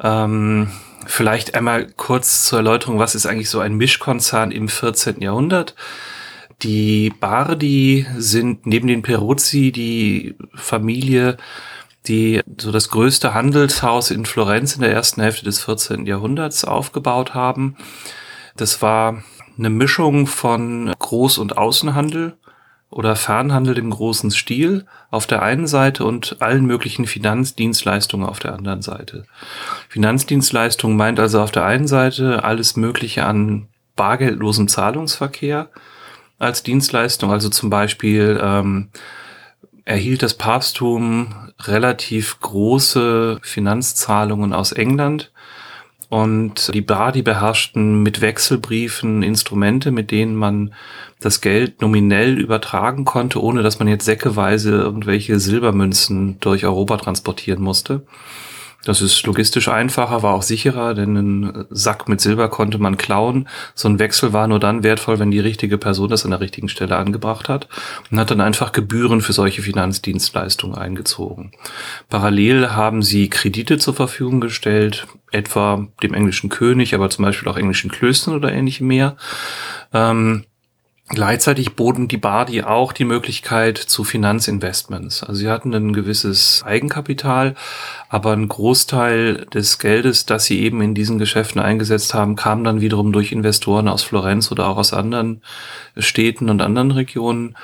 Ähm, Vielleicht einmal kurz zur Erläuterung, was ist eigentlich so ein Mischkonzern im 14. Jahrhundert? Die Bardi sind neben den Peruzzi die Familie, die so das größte Handelshaus in Florenz in der ersten Hälfte des 14. Jahrhunderts aufgebaut haben. Das war eine Mischung von Groß- und Außenhandel oder Fernhandel im großen Stil auf der einen Seite und allen möglichen Finanzdienstleistungen auf der anderen Seite. Finanzdienstleistungen meint also auf der einen Seite alles Mögliche an bargeldlosem Zahlungsverkehr als Dienstleistung, also zum Beispiel ähm, erhielt das Papsttum relativ große Finanzzahlungen aus England und die Badi beherrschten mit Wechselbriefen Instrumente, mit denen man das Geld nominell übertragen konnte, ohne dass man jetzt säckeweise irgendwelche Silbermünzen durch Europa transportieren musste. Das ist logistisch einfacher, war auch sicherer, denn einen Sack mit Silber konnte man klauen. So ein Wechsel war nur dann wertvoll, wenn die richtige Person das an der richtigen Stelle angebracht hat und hat dann einfach Gebühren für solche Finanzdienstleistungen eingezogen. Parallel haben sie Kredite zur Verfügung gestellt, etwa dem englischen König, aber zum Beispiel auch englischen Klöstern oder ähnlichem mehr. Ähm, Gleichzeitig boten die Bardi auch die Möglichkeit zu Finanzinvestments. Also sie hatten ein gewisses Eigenkapital, aber ein Großteil des Geldes, das sie eben in diesen Geschäften eingesetzt haben, kam dann wiederum durch Investoren aus Florenz oder auch aus anderen Städten und anderen Regionen.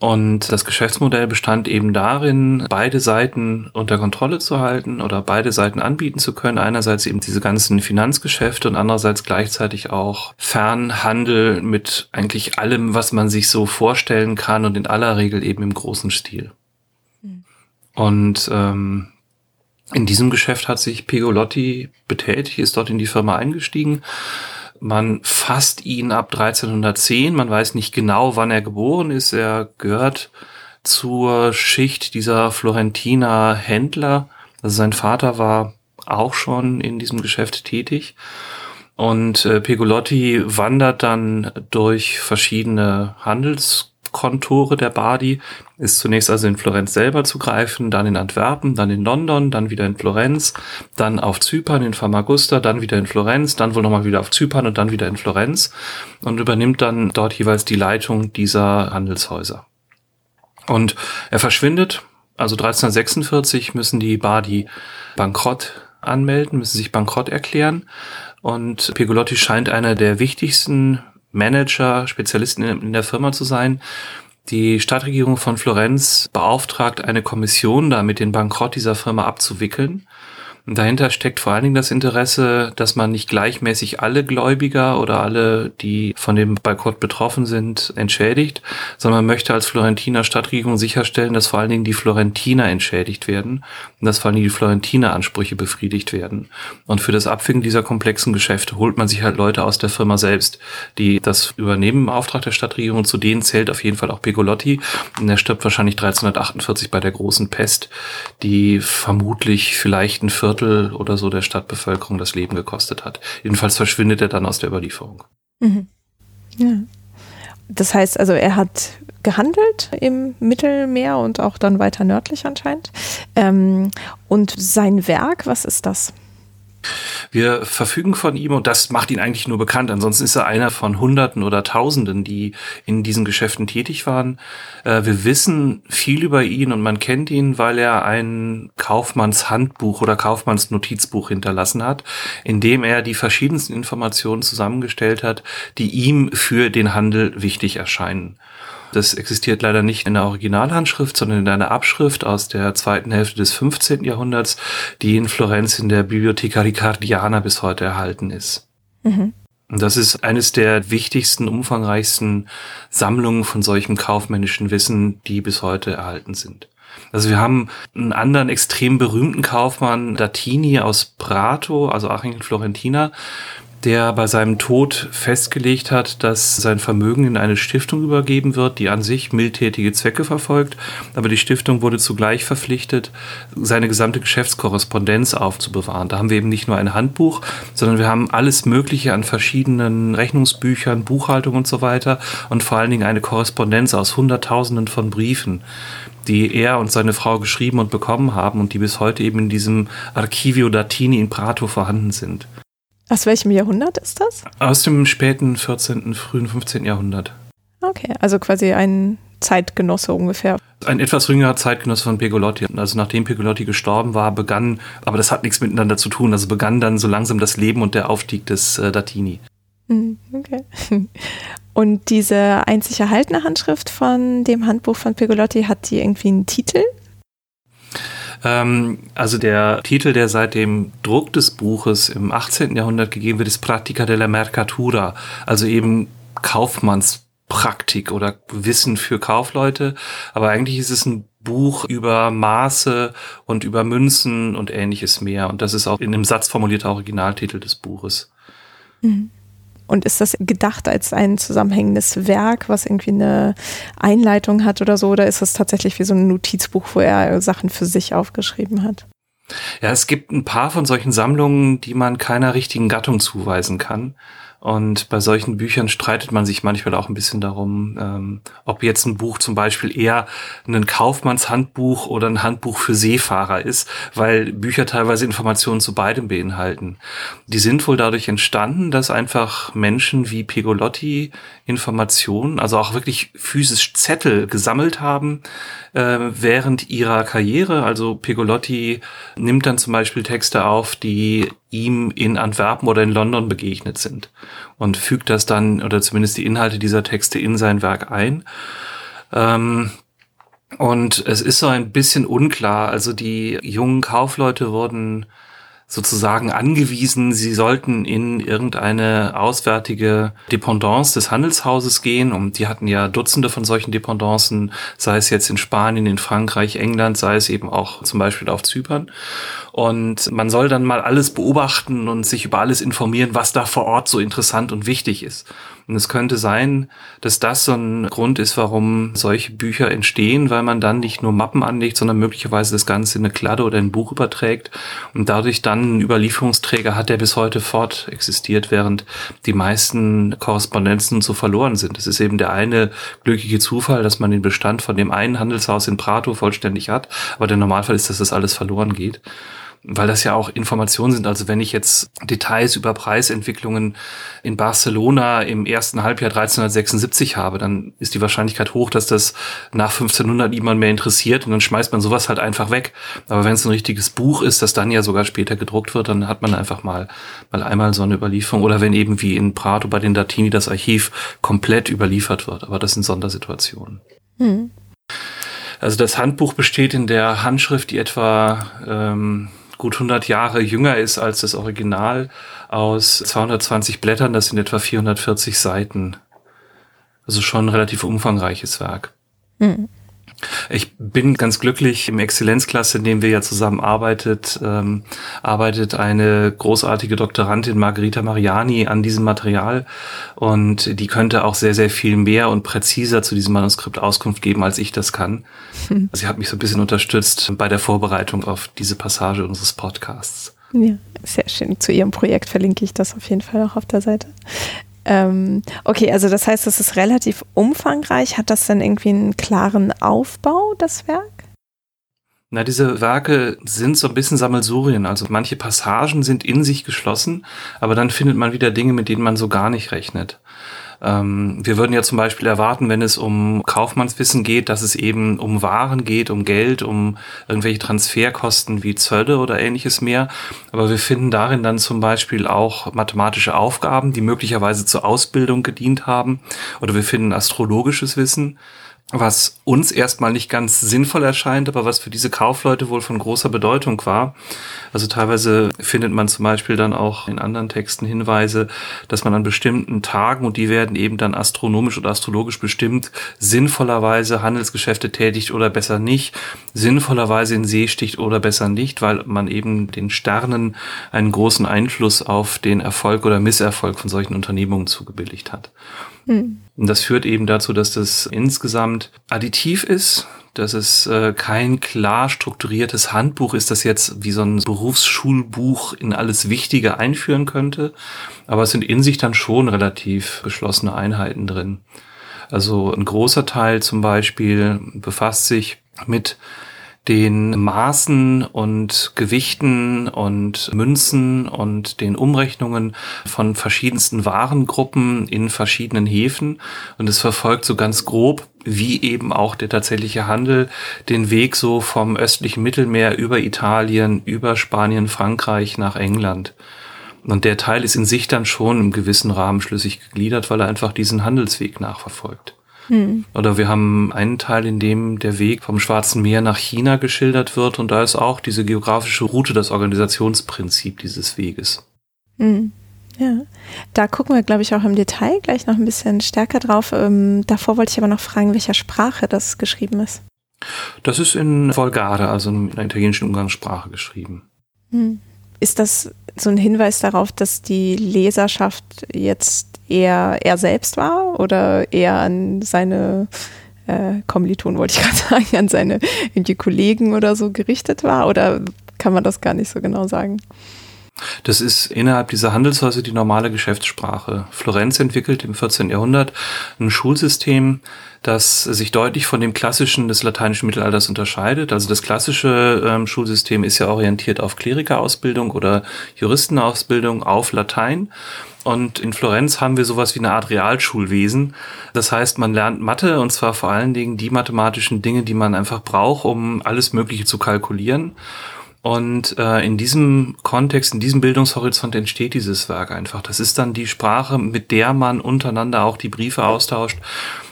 Und das Geschäftsmodell bestand eben darin, beide Seiten unter Kontrolle zu halten oder beide Seiten anbieten zu können. Einerseits eben diese ganzen Finanzgeschäfte und andererseits gleichzeitig auch Fernhandel mit eigentlich allem, was man sich so vorstellen kann und in aller Regel eben im großen Stil. Mhm. Und ähm, in diesem Geschäft hat sich Pegolotti betätigt, ist dort in die Firma eingestiegen man fasst ihn ab 1310. Man weiß nicht genau, wann er geboren ist. Er gehört zur Schicht dieser Florentiner Händler. Also sein Vater war auch schon in diesem Geschäft tätig. Und äh, Pegolotti wandert dann durch verschiedene Handels Kontore der Badi ist zunächst also in Florenz selber zu greifen, dann in Antwerpen, dann in London, dann wieder in Florenz, dann auf Zypern in Famagusta, dann wieder in Florenz, dann wohl nochmal wieder auf Zypern und dann wieder in Florenz und übernimmt dann dort jeweils die Leitung dieser Handelshäuser. Und er verschwindet, also 1346 müssen die Badi bankrott anmelden, müssen sich bankrott erklären. Und Pegolotti scheint einer der wichtigsten Manager, Spezialisten in, der Firma zu sein. Die Stadtregierung von Florenz beauftragt eine Kommission, damit den Bankrott dieser Firma abzuwickeln. Dahinter steckt vor allen Dingen das Interesse, dass man nicht gleichmäßig alle Gläubiger oder alle, die von dem Bankrott betroffen sind, entschädigt, sondern man möchte als Florentiner Stadtregierung sicherstellen, dass vor allen Dingen die Florentiner entschädigt werden und dass vor allen Dingen die Florentiner Ansprüche befriedigt werden. Und für das Abwickeln dieser komplexen Geschäfte holt man sich halt Leute aus der Firma selbst, die das übernehmen im Auftrag der Stadtregierung. Zu denen zählt auf jeden Fall auch Pegolotti. Und er stirbt wahrscheinlich 1348 bei der großen Pest, die vermutlich vielleicht ein Viertel Viertel oder so der Stadtbevölkerung das Leben gekostet hat. Jedenfalls verschwindet er dann aus der Überlieferung. Mhm. Ja. Das heißt also, er hat gehandelt im Mittelmeer und auch dann weiter nördlich anscheinend. Ähm, und sein Werk, was ist das? Wir verfügen von ihm und das macht ihn eigentlich nur bekannt. Ansonsten ist er einer von Hunderten oder Tausenden, die in diesen Geschäften tätig waren. Äh, wir wissen viel über ihn und man kennt ihn, weil er ein Kaufmannshandbuch oder Kaufmannsnotizbuch hinterlassen hat, in dem er die verschiedensten Informationen zusammengestellt hat, die ihm für den Handel wichtig erscheinen. Das existiert leider nicht in der Originalhandschrift, sondern in einer Abschrift aus der zweiten Hälfte des 15. Jahrhunderts, die in Florenz in der Bibliotheca Ricardiana bis heute erhalten ist. Mhm. Und das ist eines der wichtigsten, umfangreichsten Sammlungen von solchem kaufmännischen Wissen, die bis heute erhalten sind. Also wir haben einen anderen extrem berühmten Kaufmann, Datini aus Prato, also Aching in Florentina, der bei seinem Tod festgelegt hat, dass sein Vermögen in eine Stiftung übergeben wird, die an sich mildtätige Zwecke verfolgt, aber die Stiftung wurde zugleich verpflichtet, seine gesamte Geschäftskorrespondenz aufzubewahren. Da haben wir eben nicht nur ein Handbuch, sondern wir haben alles Mögliche an verschiedenen Rechnungsbüchern, Buchhaltung und so weiter und vor allen Dingen eine Korrespondenz aus Hunderttausenden von Briefen, die er und seine Frau geschrieben und bekommen haben und die bis heute eben in diesem Archivio Datini in Prato vorhanden sind. Aus welchem Jahrhundert ist das? Aus dem späten 14., frühen 15. Jahrhundert. Okay, also quasi ein Zeitgenosse ungefähr. Ein etwas jüngerer Zeitgenosse von Pegolotti. Also nachdem Pegolotti gestorben war, begann, aber das hat nichts miteinander zu tun, also begann dann so langsam das Leben und der Aufstieg des äh, Datini. Hm, okay. Und diese einzig erhaltene Handschrift von dem Handbuch von Pegolotti, hat die irgendwie einen Titel? Ähm, also der Titel, der seit dem Druck des Buches im 18. Jahrhundert gegeben wird, ist Pratica della Mercatura, also eben Kaufmannspraktik oder Wissen für Kaufleute. Aber eigentlich ist es ein Buch über Maße und über Münzen und ähnliches mehr. Und das ist auch in einem Satz formulierter Originaltitel des Buches. Mhm. Und ist das gedacht als ein zusammenhängendes Werk, was irgendwie eine Einleitung hat oder so? Oder ist das tatsächlich wie so ein Notizbuch, wo er Sachen für sich aufgeschrieben hat? Ja, es gibt ein paar von solchen Sammlungen, die man keiner richtigen Gattung zuweisen kann. Und bei solchen Büchern streitet man sich manchmal auch ein bisschen darum, ähm, ob jetzt ein Buch zum Beispiel eher ein Kaufmannshandbuch oder ein Handbuch für Seefahrer ist, weil Bücher teilweise Informationen zu beidem beinhalten. Die sind wohl dadurch entstanden, dass einfach Menschen wie Pegolotti Informationen, also auch wirklich physisch Zettel gesammelt haben äh, während ihrer Karriere. Also Pegolotti nimmt dann zum Beispiel Texte auf, die ihm in Antwerpen oder in London begegnet sind und fügt das dann oder zumindest die Inhalte dieser Texte in sein Werk ein. Ähm, und es ist so ein bisschen unklar. Also die jungen Kaufleute wurden sozusagen angewiesen, sie sollten in irgendeine auswärtige Dependance des Handelshauses gehen. Und die hatten ja Dutzende von solchen Dependancen, sei es jetzt in Spanien, in Frankreich, England, sei es eben auch zum Beispiel auf Zypern. Und man soll dann mal alles beobachten und sich über alles informieren, was da vor Ort so interessant und wichtig ist. Und es könnte sein, dass das so ein Grund ist, warum solche Bücher entstehen, weil man dann nicht nur Mappen anlegt, sondern möglicherweise das Ganze in eine Kladde oder ein Buch überträgt. Und dadurch dann einen Überlieferungsträger hat, der bis heute fort existiert, während die meisten Korrespondenzen so verloren sind. Es ist eben der eine glückliche Zufall, dass man den Bestand von dem einen Handelshaus in Prato vollständig hat, aber der Normalfall ist, dass das alles verloren geht weil das ja auch Informationen sind. Also wenn ich jetzt Details über Preisentwicklungen in Barcelona im ersten Halbjahr 1376 habe, dann ist die Wahrscheinlichkeit hoch, dass das nach 1500 niemand mehr interessiert und dann schmeißt man sowas halt einfach weg. Aber wenn es ein richtiges Buch ist, das dann ja sogar später gedruckt wird, dann hat man einfach mal, mal einmal so eine Überlieferung. Oder wenn eben wie in Prato bei den Latini das Archiv komplett überliefert wird. Aber das sind Sondersituationen. Hm. Also das Handbuch besteht in der Handschrift, die etwa ähm, gut 100 Jahre jünger ist als das Original, aus 220 Blättern, das sind etwa 440 Seiten. Also schon ein relativ umfangreiches Werk. Mhm. Ich bin ganz glücklich im Exzellenzklasse, in dem wir ja zusammen arbeitet, ähm, arbeitet eine großartige Doktorandin Margarita Mariani an diesem Material und die könnte auch sehr, sehr viel mehr und präziser zu diesem Manuskript Auskunft geben, als ich das kann. Hm. Sie hat mich so ein bisschen unterstützt bei der Vorbereitung auf diese Passage unseres Podcasts. Ja, sehr schön. Zu Ihrem Projekt verlinke ich das auf jeden Fall auch auf der Seite. Ähm, okay, also das heißt, es ist relativ umfangreich. Hat das denn irgendwie einen klaren Aufbau, das Werk? Na, diese Werke sind so ein bisschen Sammelsurien. Also manche Passagen sind in sich geschlossen, aber dann findet man wieder Dinge, mit denen man so gar nicht rechnet. Ähm, wir würden ja zum Beispiel erwarten, wenn es um Kaufmannswissen geht, dass es eben um Waren geht, um Geld, um irgendwelche Transferkosten wie Zölle oder ähnliches mehr. Aber wir finden darin dann zum Beispiel auch mathematische Aufgaben, die möglicherweise zur Ausbildung gedient haben. Oder wir finden astrologisches Wissen was uns erstmal nicht ganz sinnvoll erscheint, aber was für diese Kaufleute wohl von großer Bedeutung war. Also teilweise findet man zum Beispiel dann auch in anderen Texten Hinweise, dass man an bestimmten Tagen, und die werden eben dann astronomisch oder astrologisch bestimmt, sinnvollerweise Handelsgeschäfte tätigt oder besser nicht, sinnvollerweise in See sticht oder besser nicht, weil man eben den Sternen einen großen Einfluss auf den Erfolg oder Misserfolg von solchen Unternehmungen zugebilligt hat. Hm. Und das führt eben dazu, dass das insgesamt additiv ist, dass es äh, kein klar strukturiertes Handbuch ist, das jetzt wie so ein Berufsschulbuch in alles Wichtige einführen könnte. Aber es sind in sich dann schon relativ geschlossene Einheiten drin. Also ein großer Teil zum Beispiel befasst sich mit den Maßen und Gewichten und Münzen und den Umrechnungen von verschiedensten Warengruppen in verschiedenen Häfen. Und es verfolgt so ganz grob, wie eben auch der tatsächliche Handel, den Weg so vom östlichen Mittelmeer über Italien, über Spanien, Frankreich nach England. Und der Teil ist in sich dann schon im gewissen Rahmen schlüssig gegliedert, weil er einfach diesen Handelsweg nachverfolgt. Hm. Oder wir haben einen Teil, in dem der Weg vom Schwarzen Meer nach China geschildert wird und da ist auch diese geografische Route das Organisationsprinzip dieses Weges. Hm. Ja, da gucken wir, glaube ich, auch im Detail gleich noch ein bisschen stärker drauf. Ähm, davor wollte ich aber noch fragen, welcher Sprache das geschrieben ist. Das ist in Volgare, also in der italienischen Umgangssprache geschrieben. Hm. Ist das so ein Hinweis darauf, dass die Leserschaft jetzt eher er selbst war oder eher an seine äh, Kommilitonen, wollte ich gerade sagen, an seine irgendwie Kollegen oder so gerichtet war? Oder kann man das gar nicht so genau sagen. Das ist innerhalb dieser Handelshäuser die normale Geschäftssprache. Florenz entwickelt im 14. Jahrhundert ein Schulsystem, das sich deutlich von dem klassischen des lateinischen Mittelalters unterscheidet. Also das klassische ähm, Schulsystem ist ja orientiert auf Klerikerausbildung oder Juristenausbildung auf Latein. Und in Florenz haben wir sowas wie eine Art Realschulwesen. Das heißt, man lernt Mathe und zwar vor allen Dingen die mathematischen Dinge, die man einfach braucht, um alles Mögliche zu kalkulieren. Und äh, in diesem Kontext, in diesem Bildungshorizont entsteht dieses Werk einfach. Das ist dann die Sprache, mit der man untereinander auch die Briefe austauscht.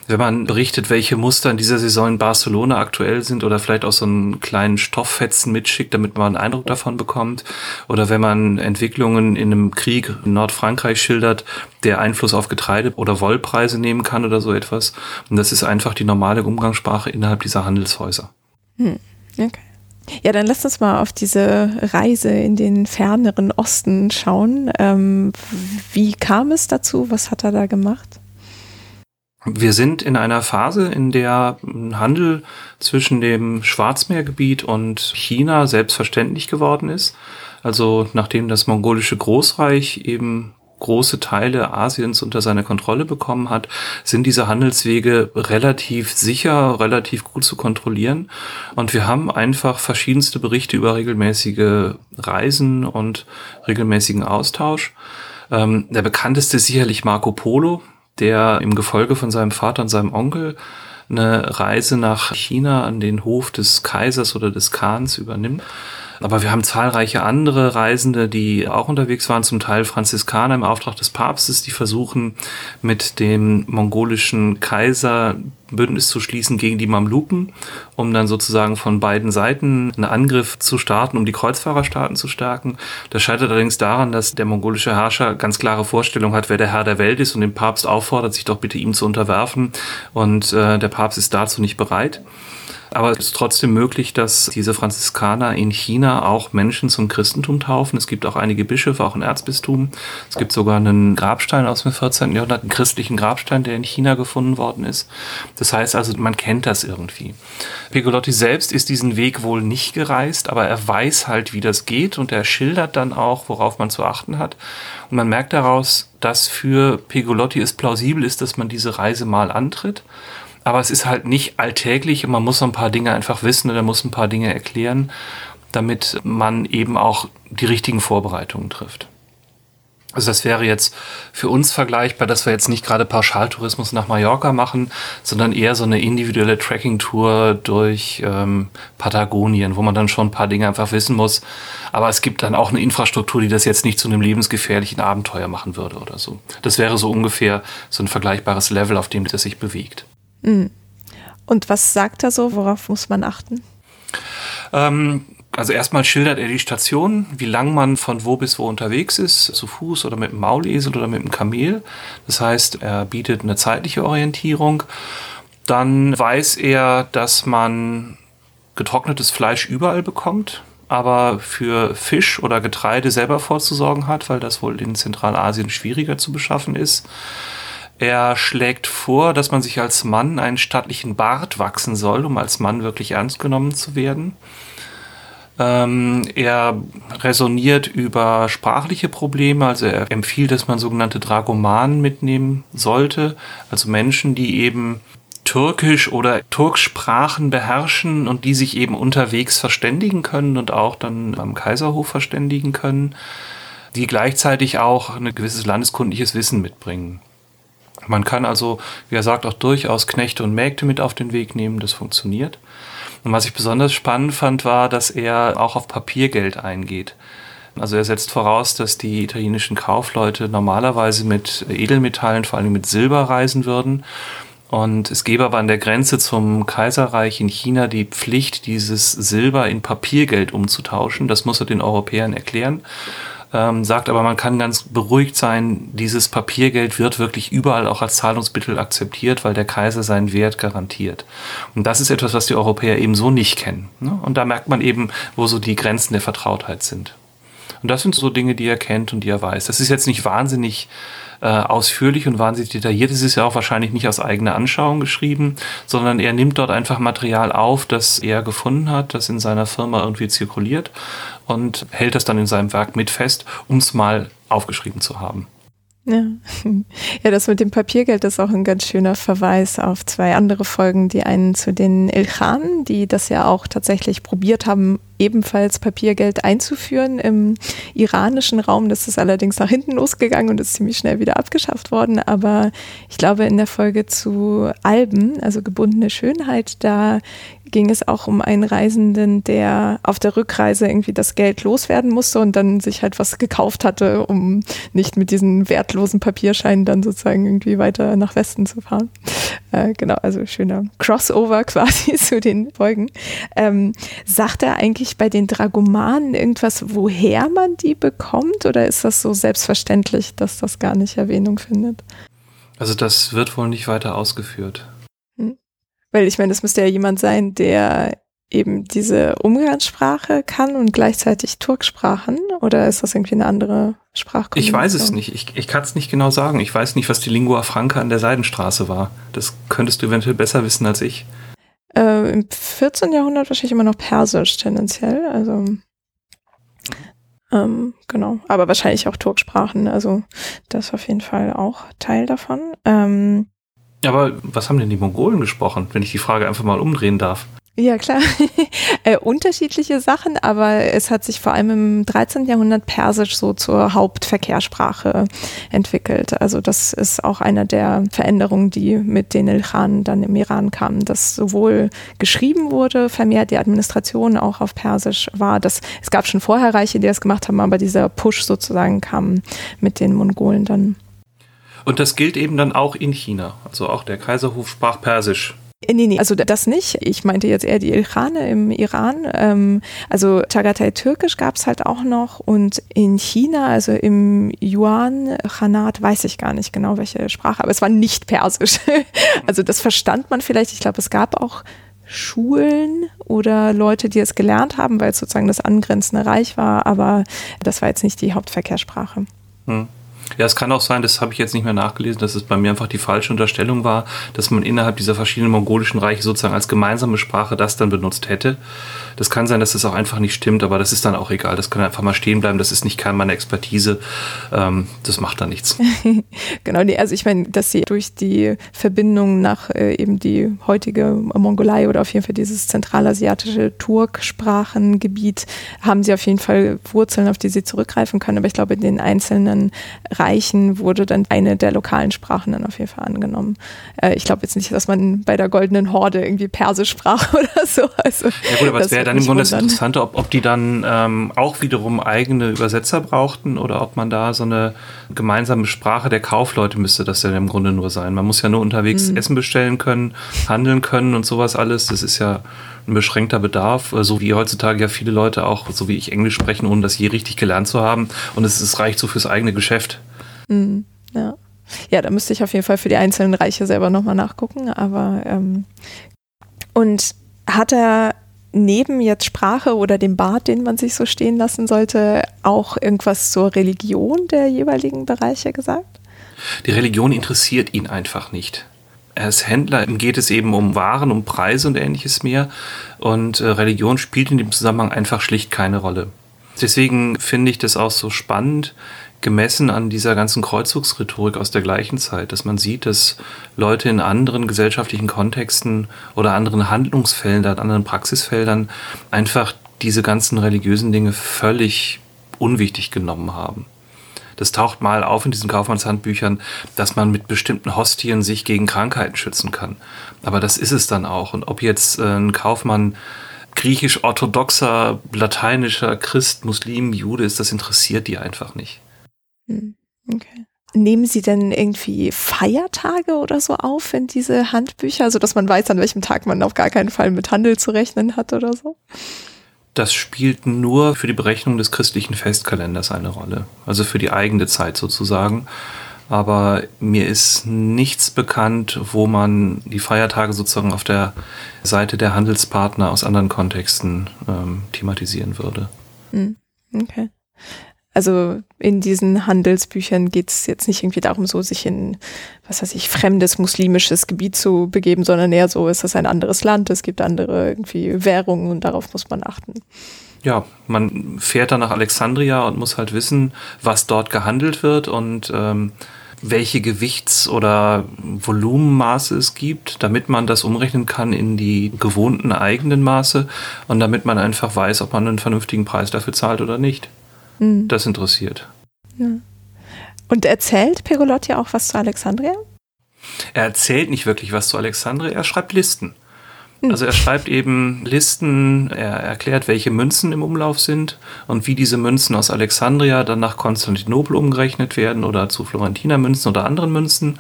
Wenn man berichtet, welche Muster in dieser Saison in Barcelona aktuell sind oder vielleicht auch so einen kleinen Stofffetzen mitschickt, damit man einen Eindruck davon bekommt. Oder wenn man Entwicklungen in einem Krieg in Nordfrankreich schildert, der Einfluss auf Getreide- oder Wollpreise nehmen kann oder so etwas. Und das ist einfach die normale Umgangssprache innerhalb dieser Handelshäuser. Hm. Okay. Ja, dann lass uns mal auf diese Reise in den ferneren Osten schauen. Ähm, wie kam es dazu? Was hat er da gemacht? Wir sind in einer Phase, in der Handel zwischen dem Schwarzmeergebiet und China selbstverständlich geworden ist. Also nachdem das mongolische Großreich eben große Teile Asiens unter seine Kontrolle bekommen hat, sind diese Handelswege relativ sicher, relativ gut zu kontrollieren. Und wir haben einfach verschiedenste Berichte über regelmäßige Reisen und regelmäßigen Austausch. Ähm, der bekannteste ist sicherlich Marco Polo, der im Gefolge von seinem Vater und seinem Onkel eine Reise nach China an den Hof des Kaisers oder des Khans übernimmt. Aber wir haben zahlreiche andere Reisende, die auch unterwegs waren, zum Teil Franziskaner im Auftrag des Papstes, die versuchen, mit dem mongolischen Kaiser Bündnis zu schließen gegen die Mamluken, um dann sozusagen von beiden Seiten einen Angriff zu starten, um die Kreuzfahrerstaaten zu stärken. Das scheitert allerdings daran, dass der mongolische Herrscher ganz klare Vorstellung hat, wer der Herr der Welt ist und den Papst auffordert, sich doch bitte ihm zu unterwerfen. Und äh, der Papst ist dazu nicht bereit. Aber es ist trotzdem möglich, dass diese Franziskaner in China auch Menschen zum Christentum taufen. Es gibt auch einige Bischöfe, auch ein Erzbistum. Es gibt sogar einen Grabstein aus dem 14. Jahrhundert, einen christlichen Grabstein, der in China gefunden worden ist. Das heißt also, man kennt das irgendwie. Pigolotti selbst ist diesen Weg wohl nicht gereist, aber er weiß halt, wie das geht und er schildert dann auch, worauf man zu achten hat. Und man merkt daraus, dass für Pigolotti es plausibel ist, dass man diese Reise mal antritt aber es ist halt nicht alltäglich und man muss so ein paar Dinge einfach wissen oder muss ein paar Dinge erklären, damit man eben auch die richtigen Vorbereitungen trifft. Also das wäre jetzt für uns vergleichbar, dass wir jetzt nicht gerade Pauschaltourismus nach Mallorca machen, sondern eher so eine individuelle Tracking-Tour durch ähm, Patagonien, wo man dann schon ein paar Dinge einfach wissen muss. Aber es gibt dann auch eine Infrastruktur, die das jetzt nicht zu einem lebensgefährlichen Abenteuer machen würde oder so. Das wäre so ungefähr so ein vergleichbares Level, auf dem das sich bewegt. Mhm. Und was sagt er so? Worauf muss man achten? Ähm, also erstmal schildert er die Station, wie lang man von wo bis wo unterwegs ist, zu Fuß oder mit dem Maulesel oder mit dem Kamel. Das heißt, er bietet eine zeitliche Orientierung. Dann weiß er, dass man getrocknetes Fleisch überall bekommt, aber für Fisch oder Getreide selber vorzusorgen hat, weil das wohl in Zentralasien schwieriger zu beschaffen ist. Er schlägt vor, dass man sich als Mann einen stattlichen Bart wachsen soll, um als Mann wirklich ernst genommen zu werden. Ähm, er resoniert über sprachliche Probleme, also er empfiehlt, dass man sogenannte Dragomanen mitnehmen sollte, also Menschen, die eben Türkisch oder Turksprachen beherrschen und die sich eben unterwegs verständigen können und auch dann am Kaiserhof verständigen können, die gleichzeitig auch ein gewisses landeskundliches Wissen mitbringen. Man kann also, wie er sagt, auch durchaus Knechte und Mägde mit auf den Weg nehmen. Das funktioniert. Und was ich besonders spannend fand, war, dass er auch auf Papiergeld eingeht. Also er setzt voraus, dass die italienischen Kaufleute normalerweise mit Edelmetallen, vor allem mit Silber reisen würden. Und es gäbe aber an der Grenze zum Kaiserreich in China die Pflicht, dieses Silber in Papiergeld umzutauschen. Das muss er den Europäern erklären ähm, sagt aber, man kann ganz beruhigt sein, dieses Papiergeld wird wirklich überall auch als Zahlungsmittel akzeptiert, weil der Kaiser seinen Wert garantiert. Und das ist etwas, was die Europäer eben so nicht kennen. Ne? Und da merkt man eben, wo so die Grenzen der Vertrautheit sind. Und das sind so Dinge, die er kennt und die er weiß. Das ist jetzt nicht wahnsinnig äh, ausführlich und wahnsinnig detailliert. Es ist ja auch wahrscheinlich nicht aus eigener Anschauung geschrieben, sondern er nimmt dort einfach Material auf, das er gefunden hat, das in seiner Firma irgendwie zirkuliert und hält das dann in seinem Werk mit fest, um es mal aufgeschrieben zu haben. Ja. ja, das mit dem Papiergeld ist auch ein ganz schöner Verweis auf zwei andere Folgen. Die einen zu den Ilkhan, die das ja auch tatsächlich probiert haben, ebenfalls Papiergeld einzuführen im iranischen Raum. Das ist allerdings nach hinten losgegangen und ist ziemlich schnell wieder abgeschafft worden. Aber ich glaube, in der Folge zu Alben, also gebundene Schönheit, da ging es auch um einen Reisenden, der auf der Rückreise irgendwie das Geld loswerden musste und dann sich halt was gekauft hatte, um nicht mit diesen wertlosen Papierscheinen dann sozusagen irgendwie weiter nach Westen zu fahren. Äh, genau, also schöner Crossover quasi zu den Folgen. Ähm, sagt er eigentlich eigentlich bei den Dragomanen irgendwas, woher man die bekommt? Oder ist das so selbstverständlich, dass das gar nicht Erwähnung findet? Also das wird wohl nicht weiter ausgeführt. Weil ich meine, das müsste ja jemand sein, der eben diese Umgangssprache kann und gleichzeitig Turksprachen? Oder ist das irgendwie eine andere Sprache? Ich weiß es nicht. Ich, ich kann es nicht genau sagen. Ich weiß nicht, was die Lingua Franca an der Seidenstraße war. Das könntest du eventuell besser wissen als ich äh, im 14. Jahrhundert wahrscheinlich immer noch Persisch tendenziell. Also ähm, genau, aber wahrscheinlich auch Turksprachen. Also das ist auf jeden Fall auch Teil davon. Ähm, aber was haben denn die Mongolen gesprochen, wenn ich die Frage einfach mal umdrehen darf? Ja, klar. äh, unterschiedliche Sachen, aber es hat sich vor allem im 13. Jahrhundert Persisch so zur Hauptverkehrssprache entwickelt. Also das ist auch einer der Veränderungen, die mit den Ilkhan dann im Iran kamen, dass sowohl geschrieben wurde, vermehrt die Administration auch auf Persisch war. Das, es gab schon vorher Reiche, die das gemacht haben, aber dieser Push sozusagen kam mit den Mongolen dann. Und das gilt eben dann auch in China. Also auch der Kaiserhof sprach Persisch. Äh, nee, nee, also das nicht. Ich meinte jetzt eher die Ilkhane im Iran. Ähm, also Chagatai Türkisch gab es halt auch noch und in China, also im Yuan Khanat, weiß ich gar nicht genau welche Sprache, aber es war nicht Persisch. also das verstand man vielleicht. Ich glaube, es gab auch Schulen oder Leute, die es gelernt haben, weil es sozusagen das angrenzende Reich war, aber das war jetzt nicht die Hauptverkehrsprache. Hm. Ja, es kann auch sein, das habe ich jetzt nicht mehr nachgelesen, dass es bei mir einfach die falsche Unterstellung war, dass man innerhalb dieser verschiedenen mongolischen Reiche sozusagen als gemeinsame Sprache das dann benutzt hätte. Das kann sein, dass das auch einfach nicht stimmt, aber das ist dann auch egal. Das kann einfach mal stehen bleiben. Das ist nicht Kern meiner Expertise. Ähm, das macht da nichts. genau, nee, also ich meine, dass sie durch die Verbindung nach äh, eben die heutige Mongolei oder auf jeden Fall dieses zentralasiatische Turksprachengebiet haben sie auf jeden Fall Wurzeln, auf die sie zurückgreifen können. Aber ich glaube, in den einzelnen Reichen wurde dann eine der lokalen Sprachen dann auf jeden Fall angenommen. Äh, ich glaube jetzt nicht, dass man bei der Goldenen Horde irgendwie Persisch sprach oder so. Also, ja gut, aber es wäre dann im Grunde das Interessante, ob, ob die dann ähm, auch wiederum eigene Übersetzer brauchten oder ob man da so eine gemeinsame Sprache der Kaufleute müsste das ja im Grunde nur sein. Man muss ja nur unterwegs mhm. Essen bestellen können, handeln können und sowas alles. Das ist ja ein beschränkter Bedarf, äh, so wie heutzutage ja viele Leute auch, so wie ich Englisch sprechen, ohne das je richtig gelernt zu haben. Und es, es reicht so fürs eigene Geschäft. Mhm, ja. Ja, da müsste ich auf jeden Fall für die einzelnen Reiche selber nochmal nachgucken. Aber ähm, und hat er neben jetzt Sprache oder dem Bart, den man sich so stehen lassen sollte, auch irgendwas zur Religion der jeweiligen Bereiche gesagt? Die Religion interessiert ihn einfach nicht. Ist Händler, geht es eben um Waren, um Preise und ähnliches mehr. Und äh, Religion spielt in dem Zusammenhang einfach schlicht keine Rolle. Deswegen finde ich das auch so spannend, gemessen an dieser ganzen Kreuzzugsrhetorik aus der gleichen Zeit, dass man sieht, dass Leute in anderen gesellschaftlichen Kontexten oder anderen Handlungsfeldern, anderen Praxisfeldern einfach diese ganzen religiösen Dinge völlig unwichtig genommen haben. Das taucht mal auf in diesen Kaufmannshandbüchern, dass man mit bestimmten Hostien sich gegen Krankheiten schützen kann. Aber das ist es dann auch. Und ob jetzt äh, ein Kaufmann griechisch-orthodoxer, lateinischer Christ, Muslim, Jude ist, das interessiert die einfach nicht. Hm, okay. Nehmen Sie denn irgendwie Feiertage oder so auf in diese Handbücher, also dass man weiß, an welchem Tag man auf gar keinen Fall mit Handel zu rechnen hat oder so? Das spielt nur für die Berechnung des christlichen Festkalenders eine Rolle, also für die eigene Zeit sozusagen. Aber mir ist nichts bekannt, wo man die Feiertage sozusagen auf der Seite der Handelspartner aus anderen Kontexten ähm, thematisieren würde. Hm, okay. Also in diesen Handelsbüchern geht es jetzt nicht irgendwie darum, so sich in, was weiß ich, fremdes muslimisches Gebiet zu begeben, sondern eher so, ist das ein anderes Land, es gibt andere irgendwie Währungen und darauf muss man achten. Ja, man fährt dann nach Alexandria und muss halt wissen, was dort gehandelt wird und ähm, welche Gewichts- oder Volumenmaße es gibt, damit man das umrechnen kann in die gewohnten eigenen Maße und damit man einfach weiß, ob man einen vernünftigen Preis dafür zahlt oder nicht. Mhm. Das interessiert. Ja. Und erzählt Pergolotti auch was zu Alexandria? Er erzählt nicht wirklich was zu Alexandria, er schreibt Listen. Hm. Also er schreibt eben Listen, er erklärt, welche Münzen im Umlauf sind und wie diese Münzen aus Alexandria dann nach Konstantinopel umgerechnet werden oder zu Florentiner Münzen oder anderen Münzen.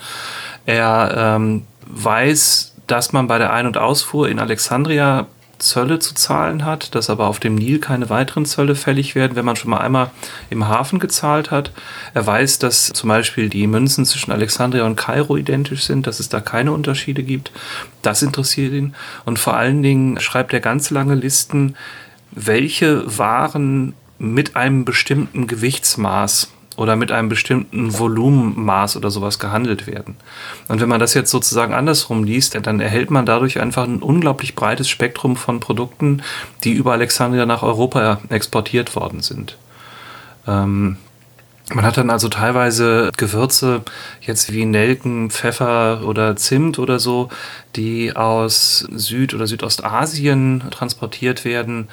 Er ähm, weiß, dass man bei der Ein- und Ausfuhr in Alexandria Zölle zu zahlen hat, dass aber auf dem Nil keine weiteren Zölle fällig werden, wenn man schon mal einmal im Hafen gezahlt hat. Er weiß, dass zum Beispiel die Münzen zwischen Alexandria und Kairo identisch sind, dass es da keine Unterschiede gibt. Das interessiert ihn. Und vor allen Dingen schreibt er ganz lange Listen, welche Waren mit einem bestimmten Gewichtsmaß oder mit einem bestimmten Volumenmaß oder sowas gehandelt werden. Und wenn man das jetzt sozusagen andersrum liest, dann erhält man dadurch einfach ein unglaublich breites Spektrum von Produkten, die über Alexandria nach Europa exportiert worden sind. Ähm, man hat dann also teilweise Gewürze, jetzt wie Nelken, Pfeffer oder Zimt oder so, die aus Süd- oder Südostasien transportiert werden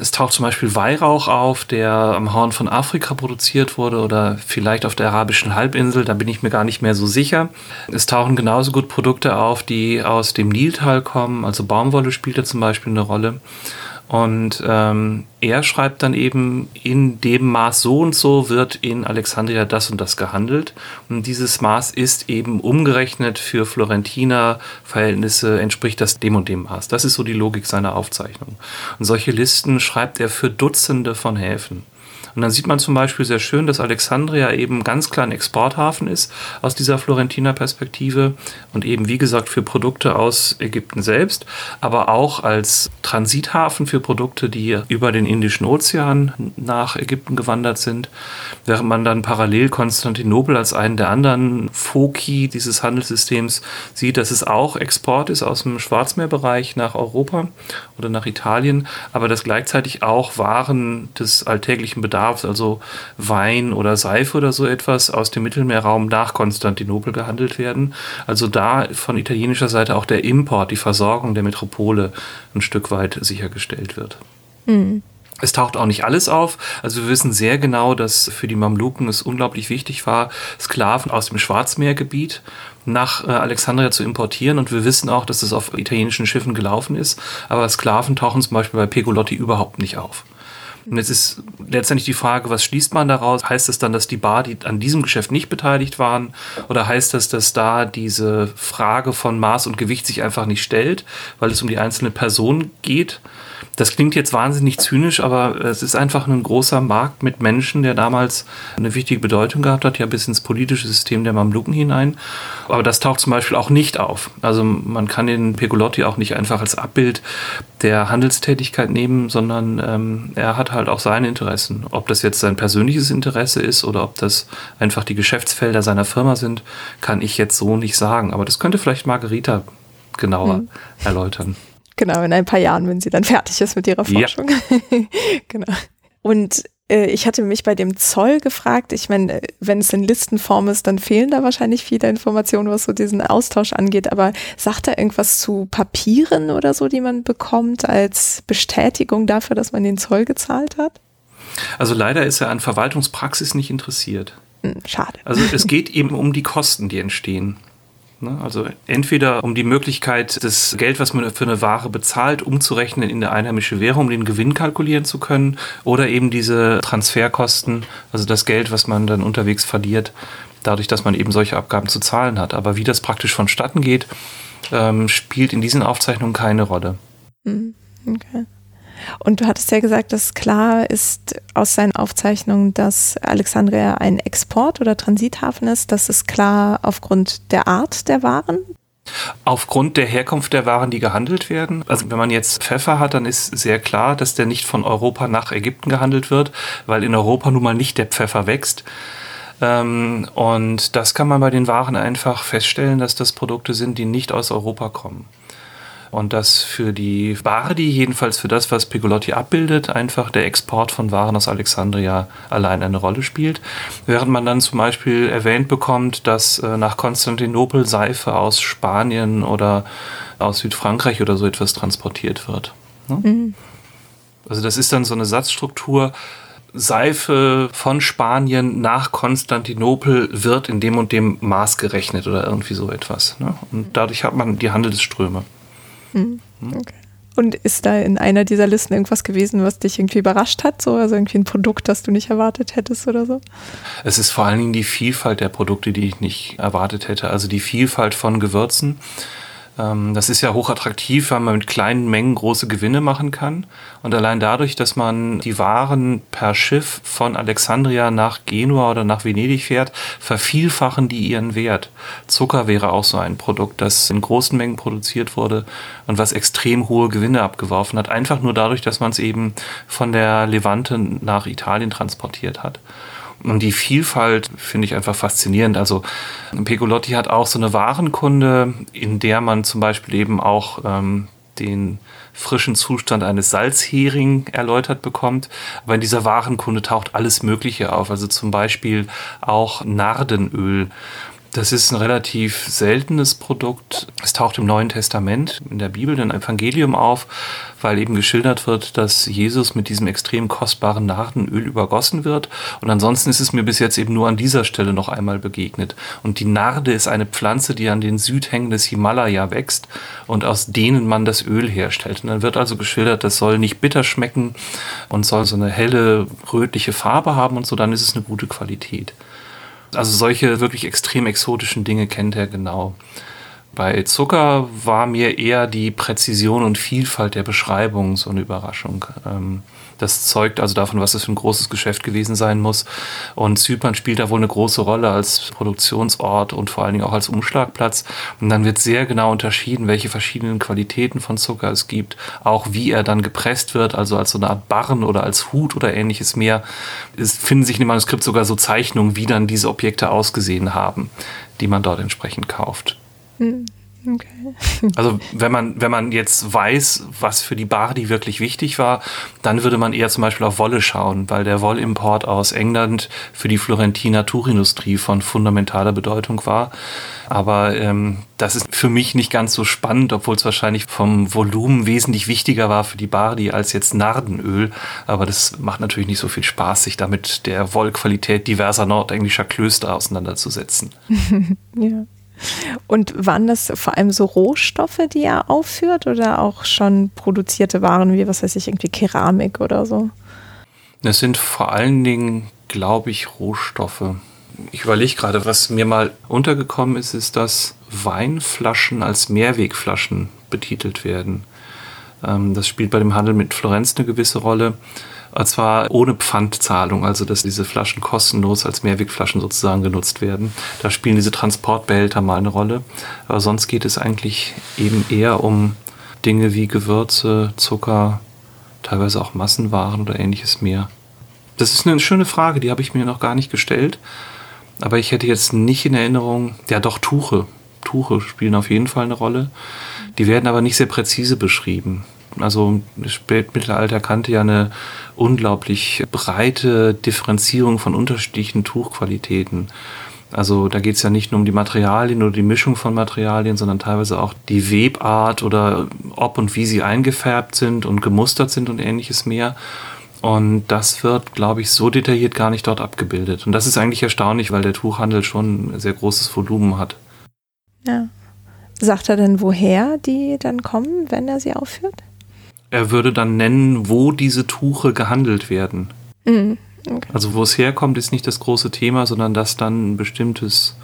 es taucht zum Beispiel Weihrauch auf, der am Horn von Afrika produziert wurde oder vielleicht auf der arabischen Halbinsel, da bin ich mir gar nicht mehr so sicher. Es tauchen genauso gut Produkte auf, die aus dem Niltal kommen, also Baumwolle spielt da zum Beispiel eine Rolle. Und ähm, er schreibt dann eben, in dem Maß so und so wird in Alexandria das und das gehandelt. Und dieses Maß ist eben umgerechnet für Florentiner Verhältnisse, entspricht das dem und dem Maß. Das ist so die Logik seiner Aufzeichnung. Und solche Listen schreibt er für Dutzende von Häfen. Und dann sieht man zum Beispiel sehr schön, dass Alexandria eben ganz klar ein Exporthafen ist aus dieser Florentiner Perspektive und eben wie gesagt für Produkte aus Ägypten selbst, aber auch als Transithafen für Produkte, die über den Indischen Ozean nach Ägypten gewandert sind, während man dann parallel Konstantinopel als einen der anderen Foki dieses Handelssystems sieht, dass es auch Export ist aus dem Schwarzmeerbereich nach Europa oder nach Italien, aber dass gleichzeitig auch Waren des alltäglichen Bedarfs Bedarfs, also Wein oder Seife oder so etwas aus dem Mittelmeerraum nach Konstantinopel gehandelt werden. Also da von italienischer Seite auch der Import, die Versorgung der Metropole ein Stück weit sichergestellt wird. Mhm. Es taucht auch nicht alles auf. Also wir wissen sehr genau, dass für die Mamluken es unglaublich wichtig war, Sklaven aus dem Schwarzmeergebiet nach äh, Alexandria zu importieren. Und wir wissen auch, dass es auf italienischen Schiffen gelaufen ist. Aber Sklaven tauchen zum Beispiel bei Pegolotti überhaupt nicht auf. Und jetzt ist letztendlich die Frage, was schließt man daraus? Heißt es dann, dass die Bar, die an diesem Geschäft nicht beteiligt waren? Oder heißt das, dass da diese Frage von Maß und Gewicht sich einfach nicht stellt, weil es um die einzelne Person geht? Das klingt jetzt wahnsinnig zynisch, aber es ist einfach ein großer Markt mit Menschen, der damals eine wichtige Bedeutung gehabt hat, ja bis ins politische System der Mamluken hinein. Aber das taucht zum Beispiel auch nicht auf. Also man kann den Pegolotti auch nicht einfach als Abbild der Handelstätigkeit nehmen, sondern ähm, er hat halt auch seine Interessen. Ob das jetzt sein persönliches Interesse ist oder ob das einfach die Geschäftsfelder seiner Firma sind, kann ich jetzt so nicht sagen. Aber das könnte vielleicht Margarita genauer hm. erläutern. Genau, in ein paar Jahren, wenn sie dann fertig ist mit ihrer Forschung. Ja. genau. Und äh, ich hatte mich bei dem Zoll gefragt, ich meine, wenn es in Listenform ist, dann fehlen da wahrscheinlich viele Informationen, was so diesen Austausch angeht, aber sagt er irgendwas zu Papieren oder so, die man bekommt als Bestätigung dafür, dass man den Zoll gezahlt hat? Also leider ist er an Verwaltungspraxis nicht interessiert. Hm, schade. Also es geht eben um die Kosten, die entstehen. Ne? Also entweder um die Möglichkeit, das Geld, was man für eine Ware bezahlt, umzurechnen in eine einheimische Währung, um den Gewinn kalkulieren zu können, oder eben diese Transferkosten, also das Geld, was man dann unterwegs verliert, dadurch, dass man eben solche Abgaben zu zahlen hat. Aber wie das praktisch vonstatten geht, ähm, spielt in diesen Aufzeichnungen keine Rolle. Hm, okay. Und du hattest ja gesagt, dass klar ist aus seinen Aufzeichnungen, dass Alexandria ein Export- oder Transithafen ist. Das ist klar aufgrund der Art der Waren. Aufgrund der Herkunft der Waren, die gehandelt werden. Also wenn man jetzt Pfeffer hat, dann ist sehr klar, dass der nicht von Europa nach Ägypten gehandelt wird, weil in Europa nun mal nicht der Pfeffer wächst. Ähm, und das kann man bei den Waren einfach feststellen, dass das Produkte sind, die nicht aus Europa kommen. Und dass für die Bardi, jedenfalls für das, was Pigolotti abbildet, einfach der Export von Waren aus Alexandria allein eine Rolle spielt. Während man dann zum Beispiel erwähnt bekommt, dass äh, nach Konstantinopel Seife aus Spanien oder aus Südfrankreich oder so etwas transportiert wird. Ne? Mhm. Also das ist dann so eine Satzstruktur, Seife von Spanien nach Konstantinopel wird in dem und dem Maß gerechnet oder irgendwie so etwas. Ne? Und dadurch hat man die Handelsströme. Hm. Okay. Und ist da in einer dieser Listen irgendwas gewesen, was dich irgendwie überrascht hat? So, also irgendwie ein Produkt, das du nicht erwartet hättest oder so? Es ist vor allen Dingen die Vielfalt der Produkte, die ich nicht erwartet hätte. Also die Vielfalt von Gewürzen. Ähm, das ist ja hochattraktiv, weil man mit kleinen Mengen große Gewinne machen kann. Und allein dadurch, dass man die Waren per Schiff von Alexandria nach Genua oder nach Venedig fährt, vervielfachen die ihren Wert. Zucker wäre auch so ein Produkt, das in großen Mengen produziert wurde und was extrem hohe Gewinne abgeworfen hat. Einfach nur dadurch, dass man es eben von der Levante nach Italien transportiert hat. Und die Vielfalt finde ich einfach faszinierend. Also Pegolotti hat auch so eine Warenkunde, in der man zum Beispiel eben auch ähm, den frischen Zustand eines Salzhering erläutert bekommt. Aber in dieser Warenkunde taucht alles Mögliche auf. Also zum Beispiel auch Nardenöl das ist ein relativ seltenes Produkt. Es taucht im Neuen Testament, in der Bibel, im Evangelium auf, weil eben geschildert wird, dass Jesus mit diesem extrem kostbaren Nardenöl übergossen wird. Und ansonsten ist es mir bis jetzt eben nur an dieser Stelle noch einmal begegnet. Und die Narde ist eine Pflanze, die an den Südhängen des Himalaya wächst und aus denen man das Öl herstellt. Und dann wird also geschildert, das soll nicht bitter schmecken und soll so eine helle rötliche Farbe haben und so, dann ist es eine gute Qualität. Also solche wirklich extrem exotischen Dinge kennt er genau. Bei Zucker war mir eher die Präzision und Vielfalt der Beschreibung so eine Überraschung. Ähm, das zeugt also davon, was es für ein großes Geschäft gewesen sein muss. Und Zypern spielt da wohl eine große Rolle als Produktionsort und vor allen Dingen auch als Umschlagplatz. Und dann wird sehr genau unterschieden, welche verschiedenen Qualitäten von Zucker es gibt, auch wie er dann gepresst wird, also als so eine Art Barren oder als Hut oder ähnliches mehr. Es finden sich in dem Manuskript sogar so Zeichnungen, wie dann diese Objekte ausgesehen haben, die man dort entsprechend kauft. Okay. Also wenn man, wenn man jetzt weiß, was für die Bardi wirklich wichtig war, dann würde man eher zum Beispiel auf Wolle schauen, weil der Wollimport aus England für die Florentiner Tuchindustrie von fundamentaler Bedeutung war. Aber ähm, das ist für mich nicht ganz so spannend, obwohl es wahrscheinlich vom Volumen wesentlich wichtiger war für die Bardi als jetzt Nardenöl. Aber das macht natürlich nicht so viel Spaß, sich damit der Wollqualität diverser nordenglischer Klöster auseinanderzusetzen. ja. Und waren das vor allem so Rohstoffe, die er aufführt oder auch schon produzierte Waren wie, was weiß ich, irgendwie Keramik oder so? Das sind vor allen Dingen, glaube ich, Rohstoffe. Ich überlege gerade, was mir mal untergekommen ist, ist, dass Weinflaschen als Mehrwegflaschen betitelt werden. Ähm, das spielt bei dem Handel mit Florenz eine gewisse Rolle. Und zwar ohne Pfandzahlung, also dass diese Flaschen kostenlos als Mehrwegflaschen sozusagen genutzt werden. Da spielen diese Transportbehälter mal eine Rolle. Aber sonst geht es eigentlich eben eher um Dinge wie Gewürze, Zucker, teilweise auch Massenwaren oder ähnliches mehr. Das ist eine schöne Frage, die habe ich mir noch gar nicht gestellt. Aber ich hätte jetzt nicht in Erinnerung, ja doch Tuche. Tuche spielen auf jeden Fall eine Rolle. Die werden aber nicht sehr präzise beschrieben. Also das Spätmittelalter kannte ja eine unglaublich breite Differenzierung von unterschiedlichen Tuchqualitäten. Also da geht es ja nicht nur um die Materialien oder die Mischung von Materialien, sondern teilweise auch die Webart oder ob und wie sie eingefärbt sind und gemustert sind und ähnliches mehr. Und das wird, glaube ich, so detailliert gar nicht dort abgebildet. Und das ist eigentlich erstaunlich, weil der Tuchhandel schon ein sehr großes Volumen hat. Ja. Sagt er denn, woher die dann kommen, wenn er sie aufführt? Er würde dann nennen, wo diese Tuche gehandelt werden. Mhm. Okay. Also wo es herkommt, ist nicht das große Thema, sondern dass dann ein bestimmtes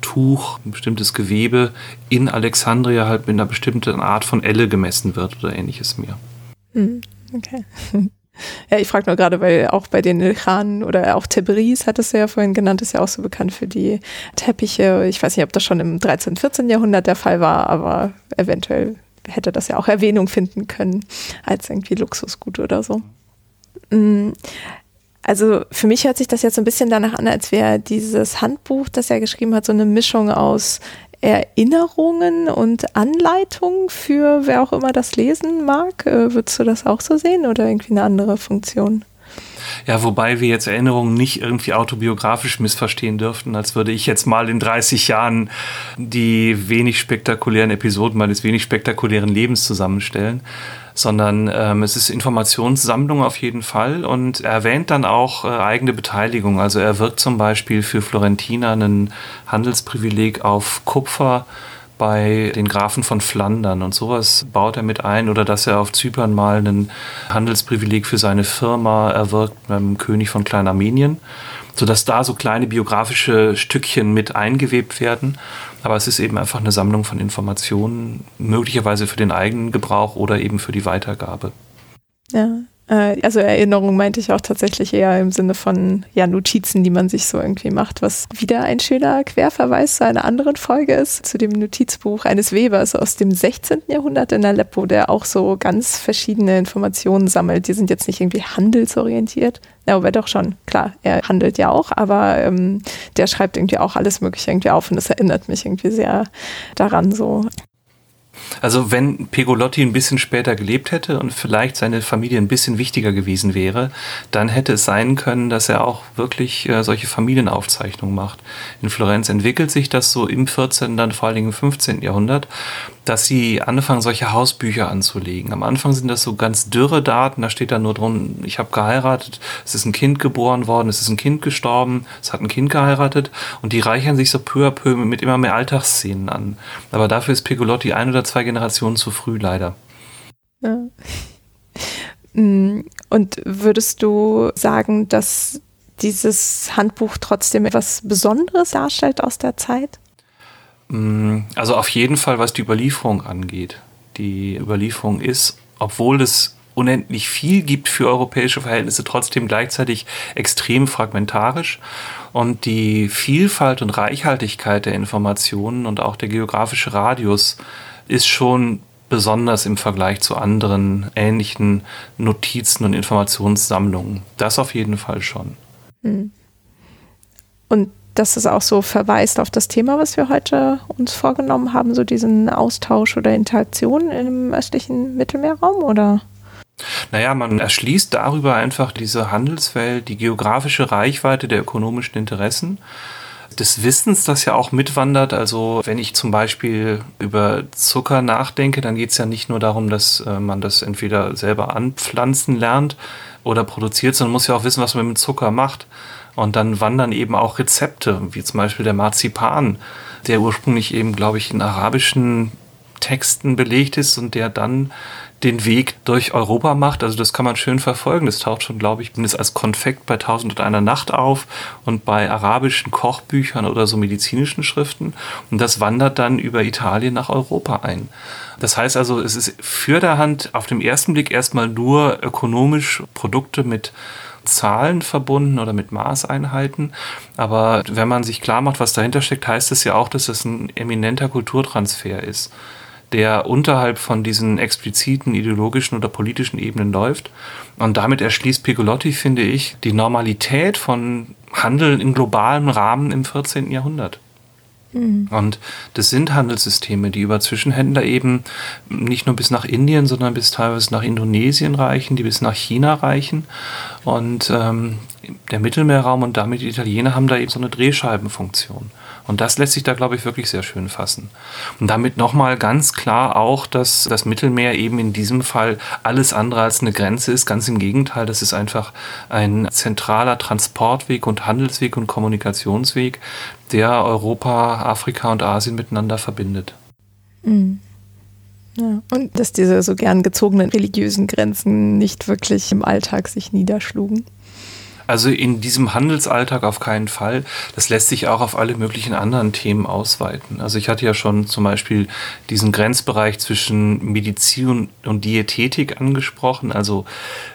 Tuch, ein bestimmtes Gewebe in Alexandria halt mit einer bestimmten Art von Elle gemessen wird oder ähnliches mehr. Mhm. Okay. Ja, ich frage nur gerade, weil auch bei den Ilkhanen oder auch Tebris hat es ja vorhin genannt, ist ja auch so bekannt für die Teppiche. Ich weiß nicht, ob das schon im 13., 14. Jahrhundert der Fall war, aber eventuell hätte das ja auch Erwähnung finden können als irgendwie Luxusgut oder so. Mm, also für mich hört sich das jetzt so ein bisschen danach an, als wäre dieses Handbuch, das er geschrieben hat, so eine Mischung aus Erinnerungen und Anleitungen für wer auch immer das lesen mag. Äh, würdest du das auch so sehen oder irgendwie eine andere Funktion? Ja, wobei wir jetzt Erinnerungen nicht irgendwie autobiografisch missverstehen dürften, als würde ich jetzt mal in 30 Jahren die wenig spektakulären Episoden meines wenig spektakulären Lebens zusammenstellen, sondern ähm, es ist Informationssammlung auf jeden Fall und er erwähnt dann auch äh, eigene Beteiligung. Also er wirkt zum Beispiel für Florentina ein Handelsprivileg auf Kupfer bei den Grafen von Flandern und sowas baut er mit ein oder dass er auf Zypern mal ein Handelsprivileg für seine Firma erwirkt beim König von Kleinarmenien, sodass da so kleine biografische Stückchen mit eingewebt werden. Aber es ist eben einfach eine Sammlung von Informationen, möglicherweise für den eigenen Gebrauch oder eben für die Weitergabe. Ja, also Erinnerung meinte ich auch tatsächlich eher im Sinne von ja, Notizen, die man sich so irgendwie macht, was wieder ein schöner Querverweis zu einer anderen Folge ist, zu dem Notizbuch eines Webers aus dem 16. Jahrhundert in Aleppo, der auch so ganz verschiedene Informationen sammelt. Die sind jetzt nicht irgendwie handelsorientiert. Ja, aber doch schon, klar, er handelt ja auch, aber ähm, der schreibt irgendwie auch alles Mögliche irgendwie auf und das erinnert mich irgendwie sehr daran so. Also wenn Pegolotti ein bisschen später gelebt hätte und vielleicht seine Familie ein bisschen wichtiger gewesen wäre, dann hätte es sein können, dass er auch wirklich äh, solche Familienaufzeichnungen macht. In Florenz entwickelt sich das so im 14., dann vor allen Dingen im 15. Jahrhundert dass sie anfangen, solche Hausbücher anzulegen. Am Anfang sind das so ganz dürre Daten, da steht dann nur drin, ich habe geheiratet, es ist ein Kind geboren worden, es ist ein Kind gestorben, es hat ein Kind geheiratet und die reichern sich so peu à peu mit immer mehr Alltagsszenen an. Aber dafür ist Pegolotti ein oder zwei Generationen zu früh, leider. Ja. Mm, und würdest du sagen, dass dieses Handbuch trotzdem etwas Besonderes darstellt aus der Zeit? Mm, also auf jeden Fall, was die Überlieferung angeht. Die Überlieferung ist, obwohl es unendlich viel gibt für europäische Verhältnisse, trotzdem gleichzeitig extrem fragmentarisch. Und die Vielfalt und Reichhaltigkeit der Informationen und auch der geografische Radius ist schon besonders im Vergleich zu anderen ähnlichen Notizen und Informationssammlungen. Das auf jeden Fall schon. Hm. Und dass es auch so verweist auf das Thema, was wir heute uns vorgenommen haben, so diesen Austausch oder Interaktion im östlichen Mittelmeerraum, oder? Naja, man erschließt darüber einfach diese Handelswelt, die geografische Reichweite der ökonomischen Interessen des Wissens, das ja auch mitwandert. Also wenn ich zum Beispiel über Zucker nachdenke, dann geht es ja nicht nur darum, dass äh, man das entweder selber anpflanzen lernt oder produziert, sondern muss ja auch wissen, was man mit Zucker macht. Und dann wandern eben auch Rezepte, wie zum Beispiel der Marzipan, der ursprünglich eben, glaube ich, in arabischen Texten belegt ist und der dann den Weg durch Europa macht. Also das kann man schön verfolgen. Das taucht schon, glaube ich, mindestens als Konfekt bei Tausend und einer Nacht auf und bei arabischen Kochbüchern oder so medizinischen Schriften. Und das wandert dann über Italien nach Europa ein. Das heißt also, es ist für der Hand auf dem ersten Blick erstmal nur ökonomisch Produkte mit Zahlen verbunden oder mit Maßeinheiten. Aber wenn man sich klar macht, was dahinter steckt, heißt es ja auch, dass es ein eminenter Kulturtransfer ist, der unterhalb von diesen expliziten ideologischen oder politischen Ebenen läuft. Und damit erschließt Pigolotti, finde ich, die Normalität von Handeln im globalen Rahmen im 14. Jahrhundert. Mhm. Und das sind Handelssysteme, die über Zwischenhändler eben nicht nur bis nach Indien, sondern bis teilweise nach Indonesien reichen, die bis nach China reichen. Und ähm, der Mittelmeerraum und damit die Italiener haben da eben so eine Drehscheibenfunktion. Und das lässt sich da, glaube ich, wirklich sehr schön fassen. Und damit nochmal ganz klar auch, dass das Mittelmeer eben in diesem Fall alles andere als eine Grenze ist. Ganz im Gegenteil, das ist einfach ein zentraler Transportweg und Handelsweg und Kommunikationsweg, der Europa, Afrika und Asien miteinander verbindet. Mhm. Ja. Und dass diese so gern gezogenen religiösen Grenzen nicht wirklich im Alltag sich niederschlugen. Also in diesem Handelsalltag auf keinen Fall. Das lässt sich auch auf alle möglichen anderen Themen ausweiten. Also ich hatte ja schon zum Beispiel diesen Grenzbereich zwischen Medizin und Diätetik angesprochen. Also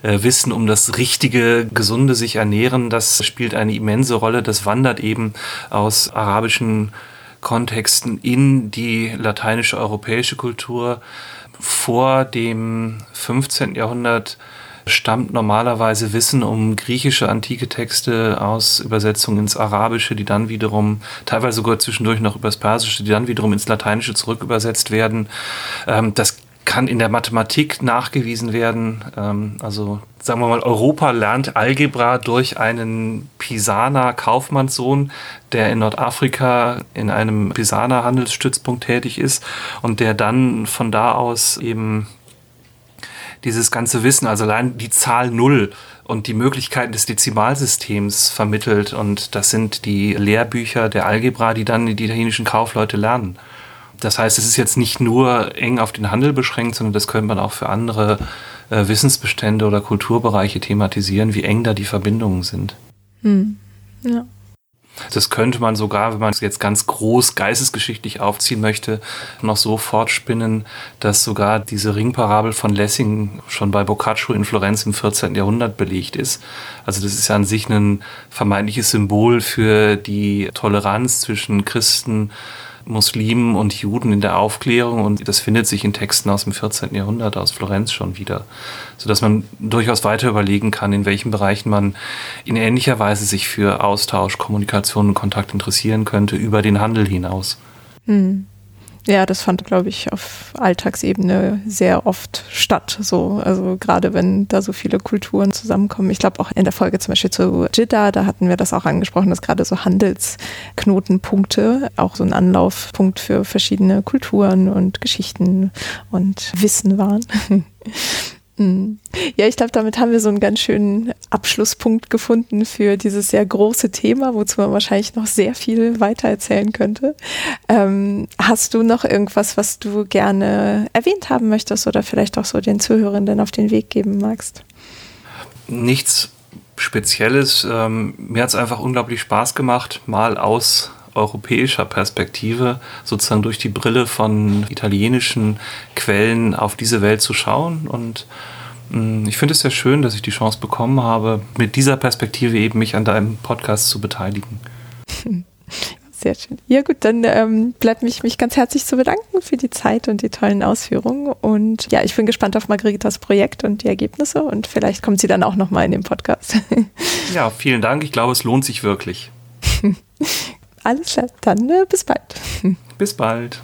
äh, Wissen um das richtige, gesunde sich ernähren, das spielt eine immense Rolle. Das wandert eben aus arabischen Kontexten in die lateinische europäische Kultur. Vor dem 15. Jahrhundert stammt normalerweise Wissen um griechische antike Texte aus Übersetzungen ins Arabische, die dann wiederum, teilweise sogar zwischendurch noch übers Persische, die dann wiederum ins Lateinische zurückübersetzt werden. Ähm, das kann in der Mathematik nachgewiesen werden. Ähm, also sagen wir mal, Europa lernt Algebra durch einen Pisaner Kaufmannssohn, der in Nordafrika in einem Pisaner Handelsstützpunkt tätig ist und der dann von da aus eben dieses ganze Wissen, also allein die Zahl Null und die Möglichkeiten des Dezimalsystems vermittelt. Und das sind die Lehrbücher der Algebra, die dann die italienischen Kaufleute lernen. Das heißt, es ist jetzt nicht nur eng auf den Handel beschränkt, sondern das könnte man auch für andere äh, Wissensbestände oder Kulturbereiche thematisieren, wie eng da die Verbindungen sind. Hm. Ja. Das könnte man sogar, wenn man es jetzt ganz groß geistesgeschichtlich aufziehen möchte, noch so fortspinnen, dass sogar diese Ringparabel von Lessing schon bei Boccaccio in Florenz im 14. Jahrhundert belegt ist. Also das ist ja an sich ein vermeintliches Symbol für die Toleranz zwischen Christen Muslimen und Juden in der Aufklärung und das findet sich in Texten aus dem 14. Jahrhundert aus Florenz schon wieder, sodass man durchaus weiter überlegen kann, in welchen Bereichen man in ähnlicher Weise sich für Austausch, Kommunikation und Kontakt interessieren könnte über den Handel hinaus. Hm. Ja, das fand, glaube ich, auf Alltagsebene sehr oft statt. So, also gerade wenn da so viele Kulturen zusammenkommen. Ich glaube auch in der Folge zum Beispiel zu Jeddah, da hatten wir das auch angesprochen, dass gerade so Handelsknotenpunkte auch so ein Anlaufpunkt für verschiedene Kulturen und Geschichten und Wissen waren. Mhm. Ja, ich glaube, damit haben wir so einen ganz schönen Abschlusspunkt gefunden für dieses sehr große Thema, wozu man wahrscheinlich noch sehr viel weiter erzählen könnte. Ähm, hast du noch irgendwas, was du gerne erwähnt haben möchtest oder vielleicht auch so den Zuhörenden auf den Weg geben magst? Nichts Spezielles. Ähm, mir hat es einfach unglaublich Spaß gemacht, mal aus europäischer Perspektive sozusagen durch die Brille von italienischen Quellen auf diese Welt zu schauen. Und mm, ich finde es sehr schön, dass ich die Chance bekommen habe, mit dieser Perspektive eben mich an deinem Podcast zu beteiligen. Sehr schön. Ja gut, dann ähm, bleibt mich, mich ganz herzlich zu bedanken für die Zeit und die tollen Ausführungen. Und ja, ich bin gespannt auf Margaritas Projekt und die Ergebnisse und vielleicht kommt sie dann auch nochmal in den Podcast. ja, vielen Dank. Ich glaube, es lohnt sich wirklich. Alles klar, dann äh, bis bald. Bis bald.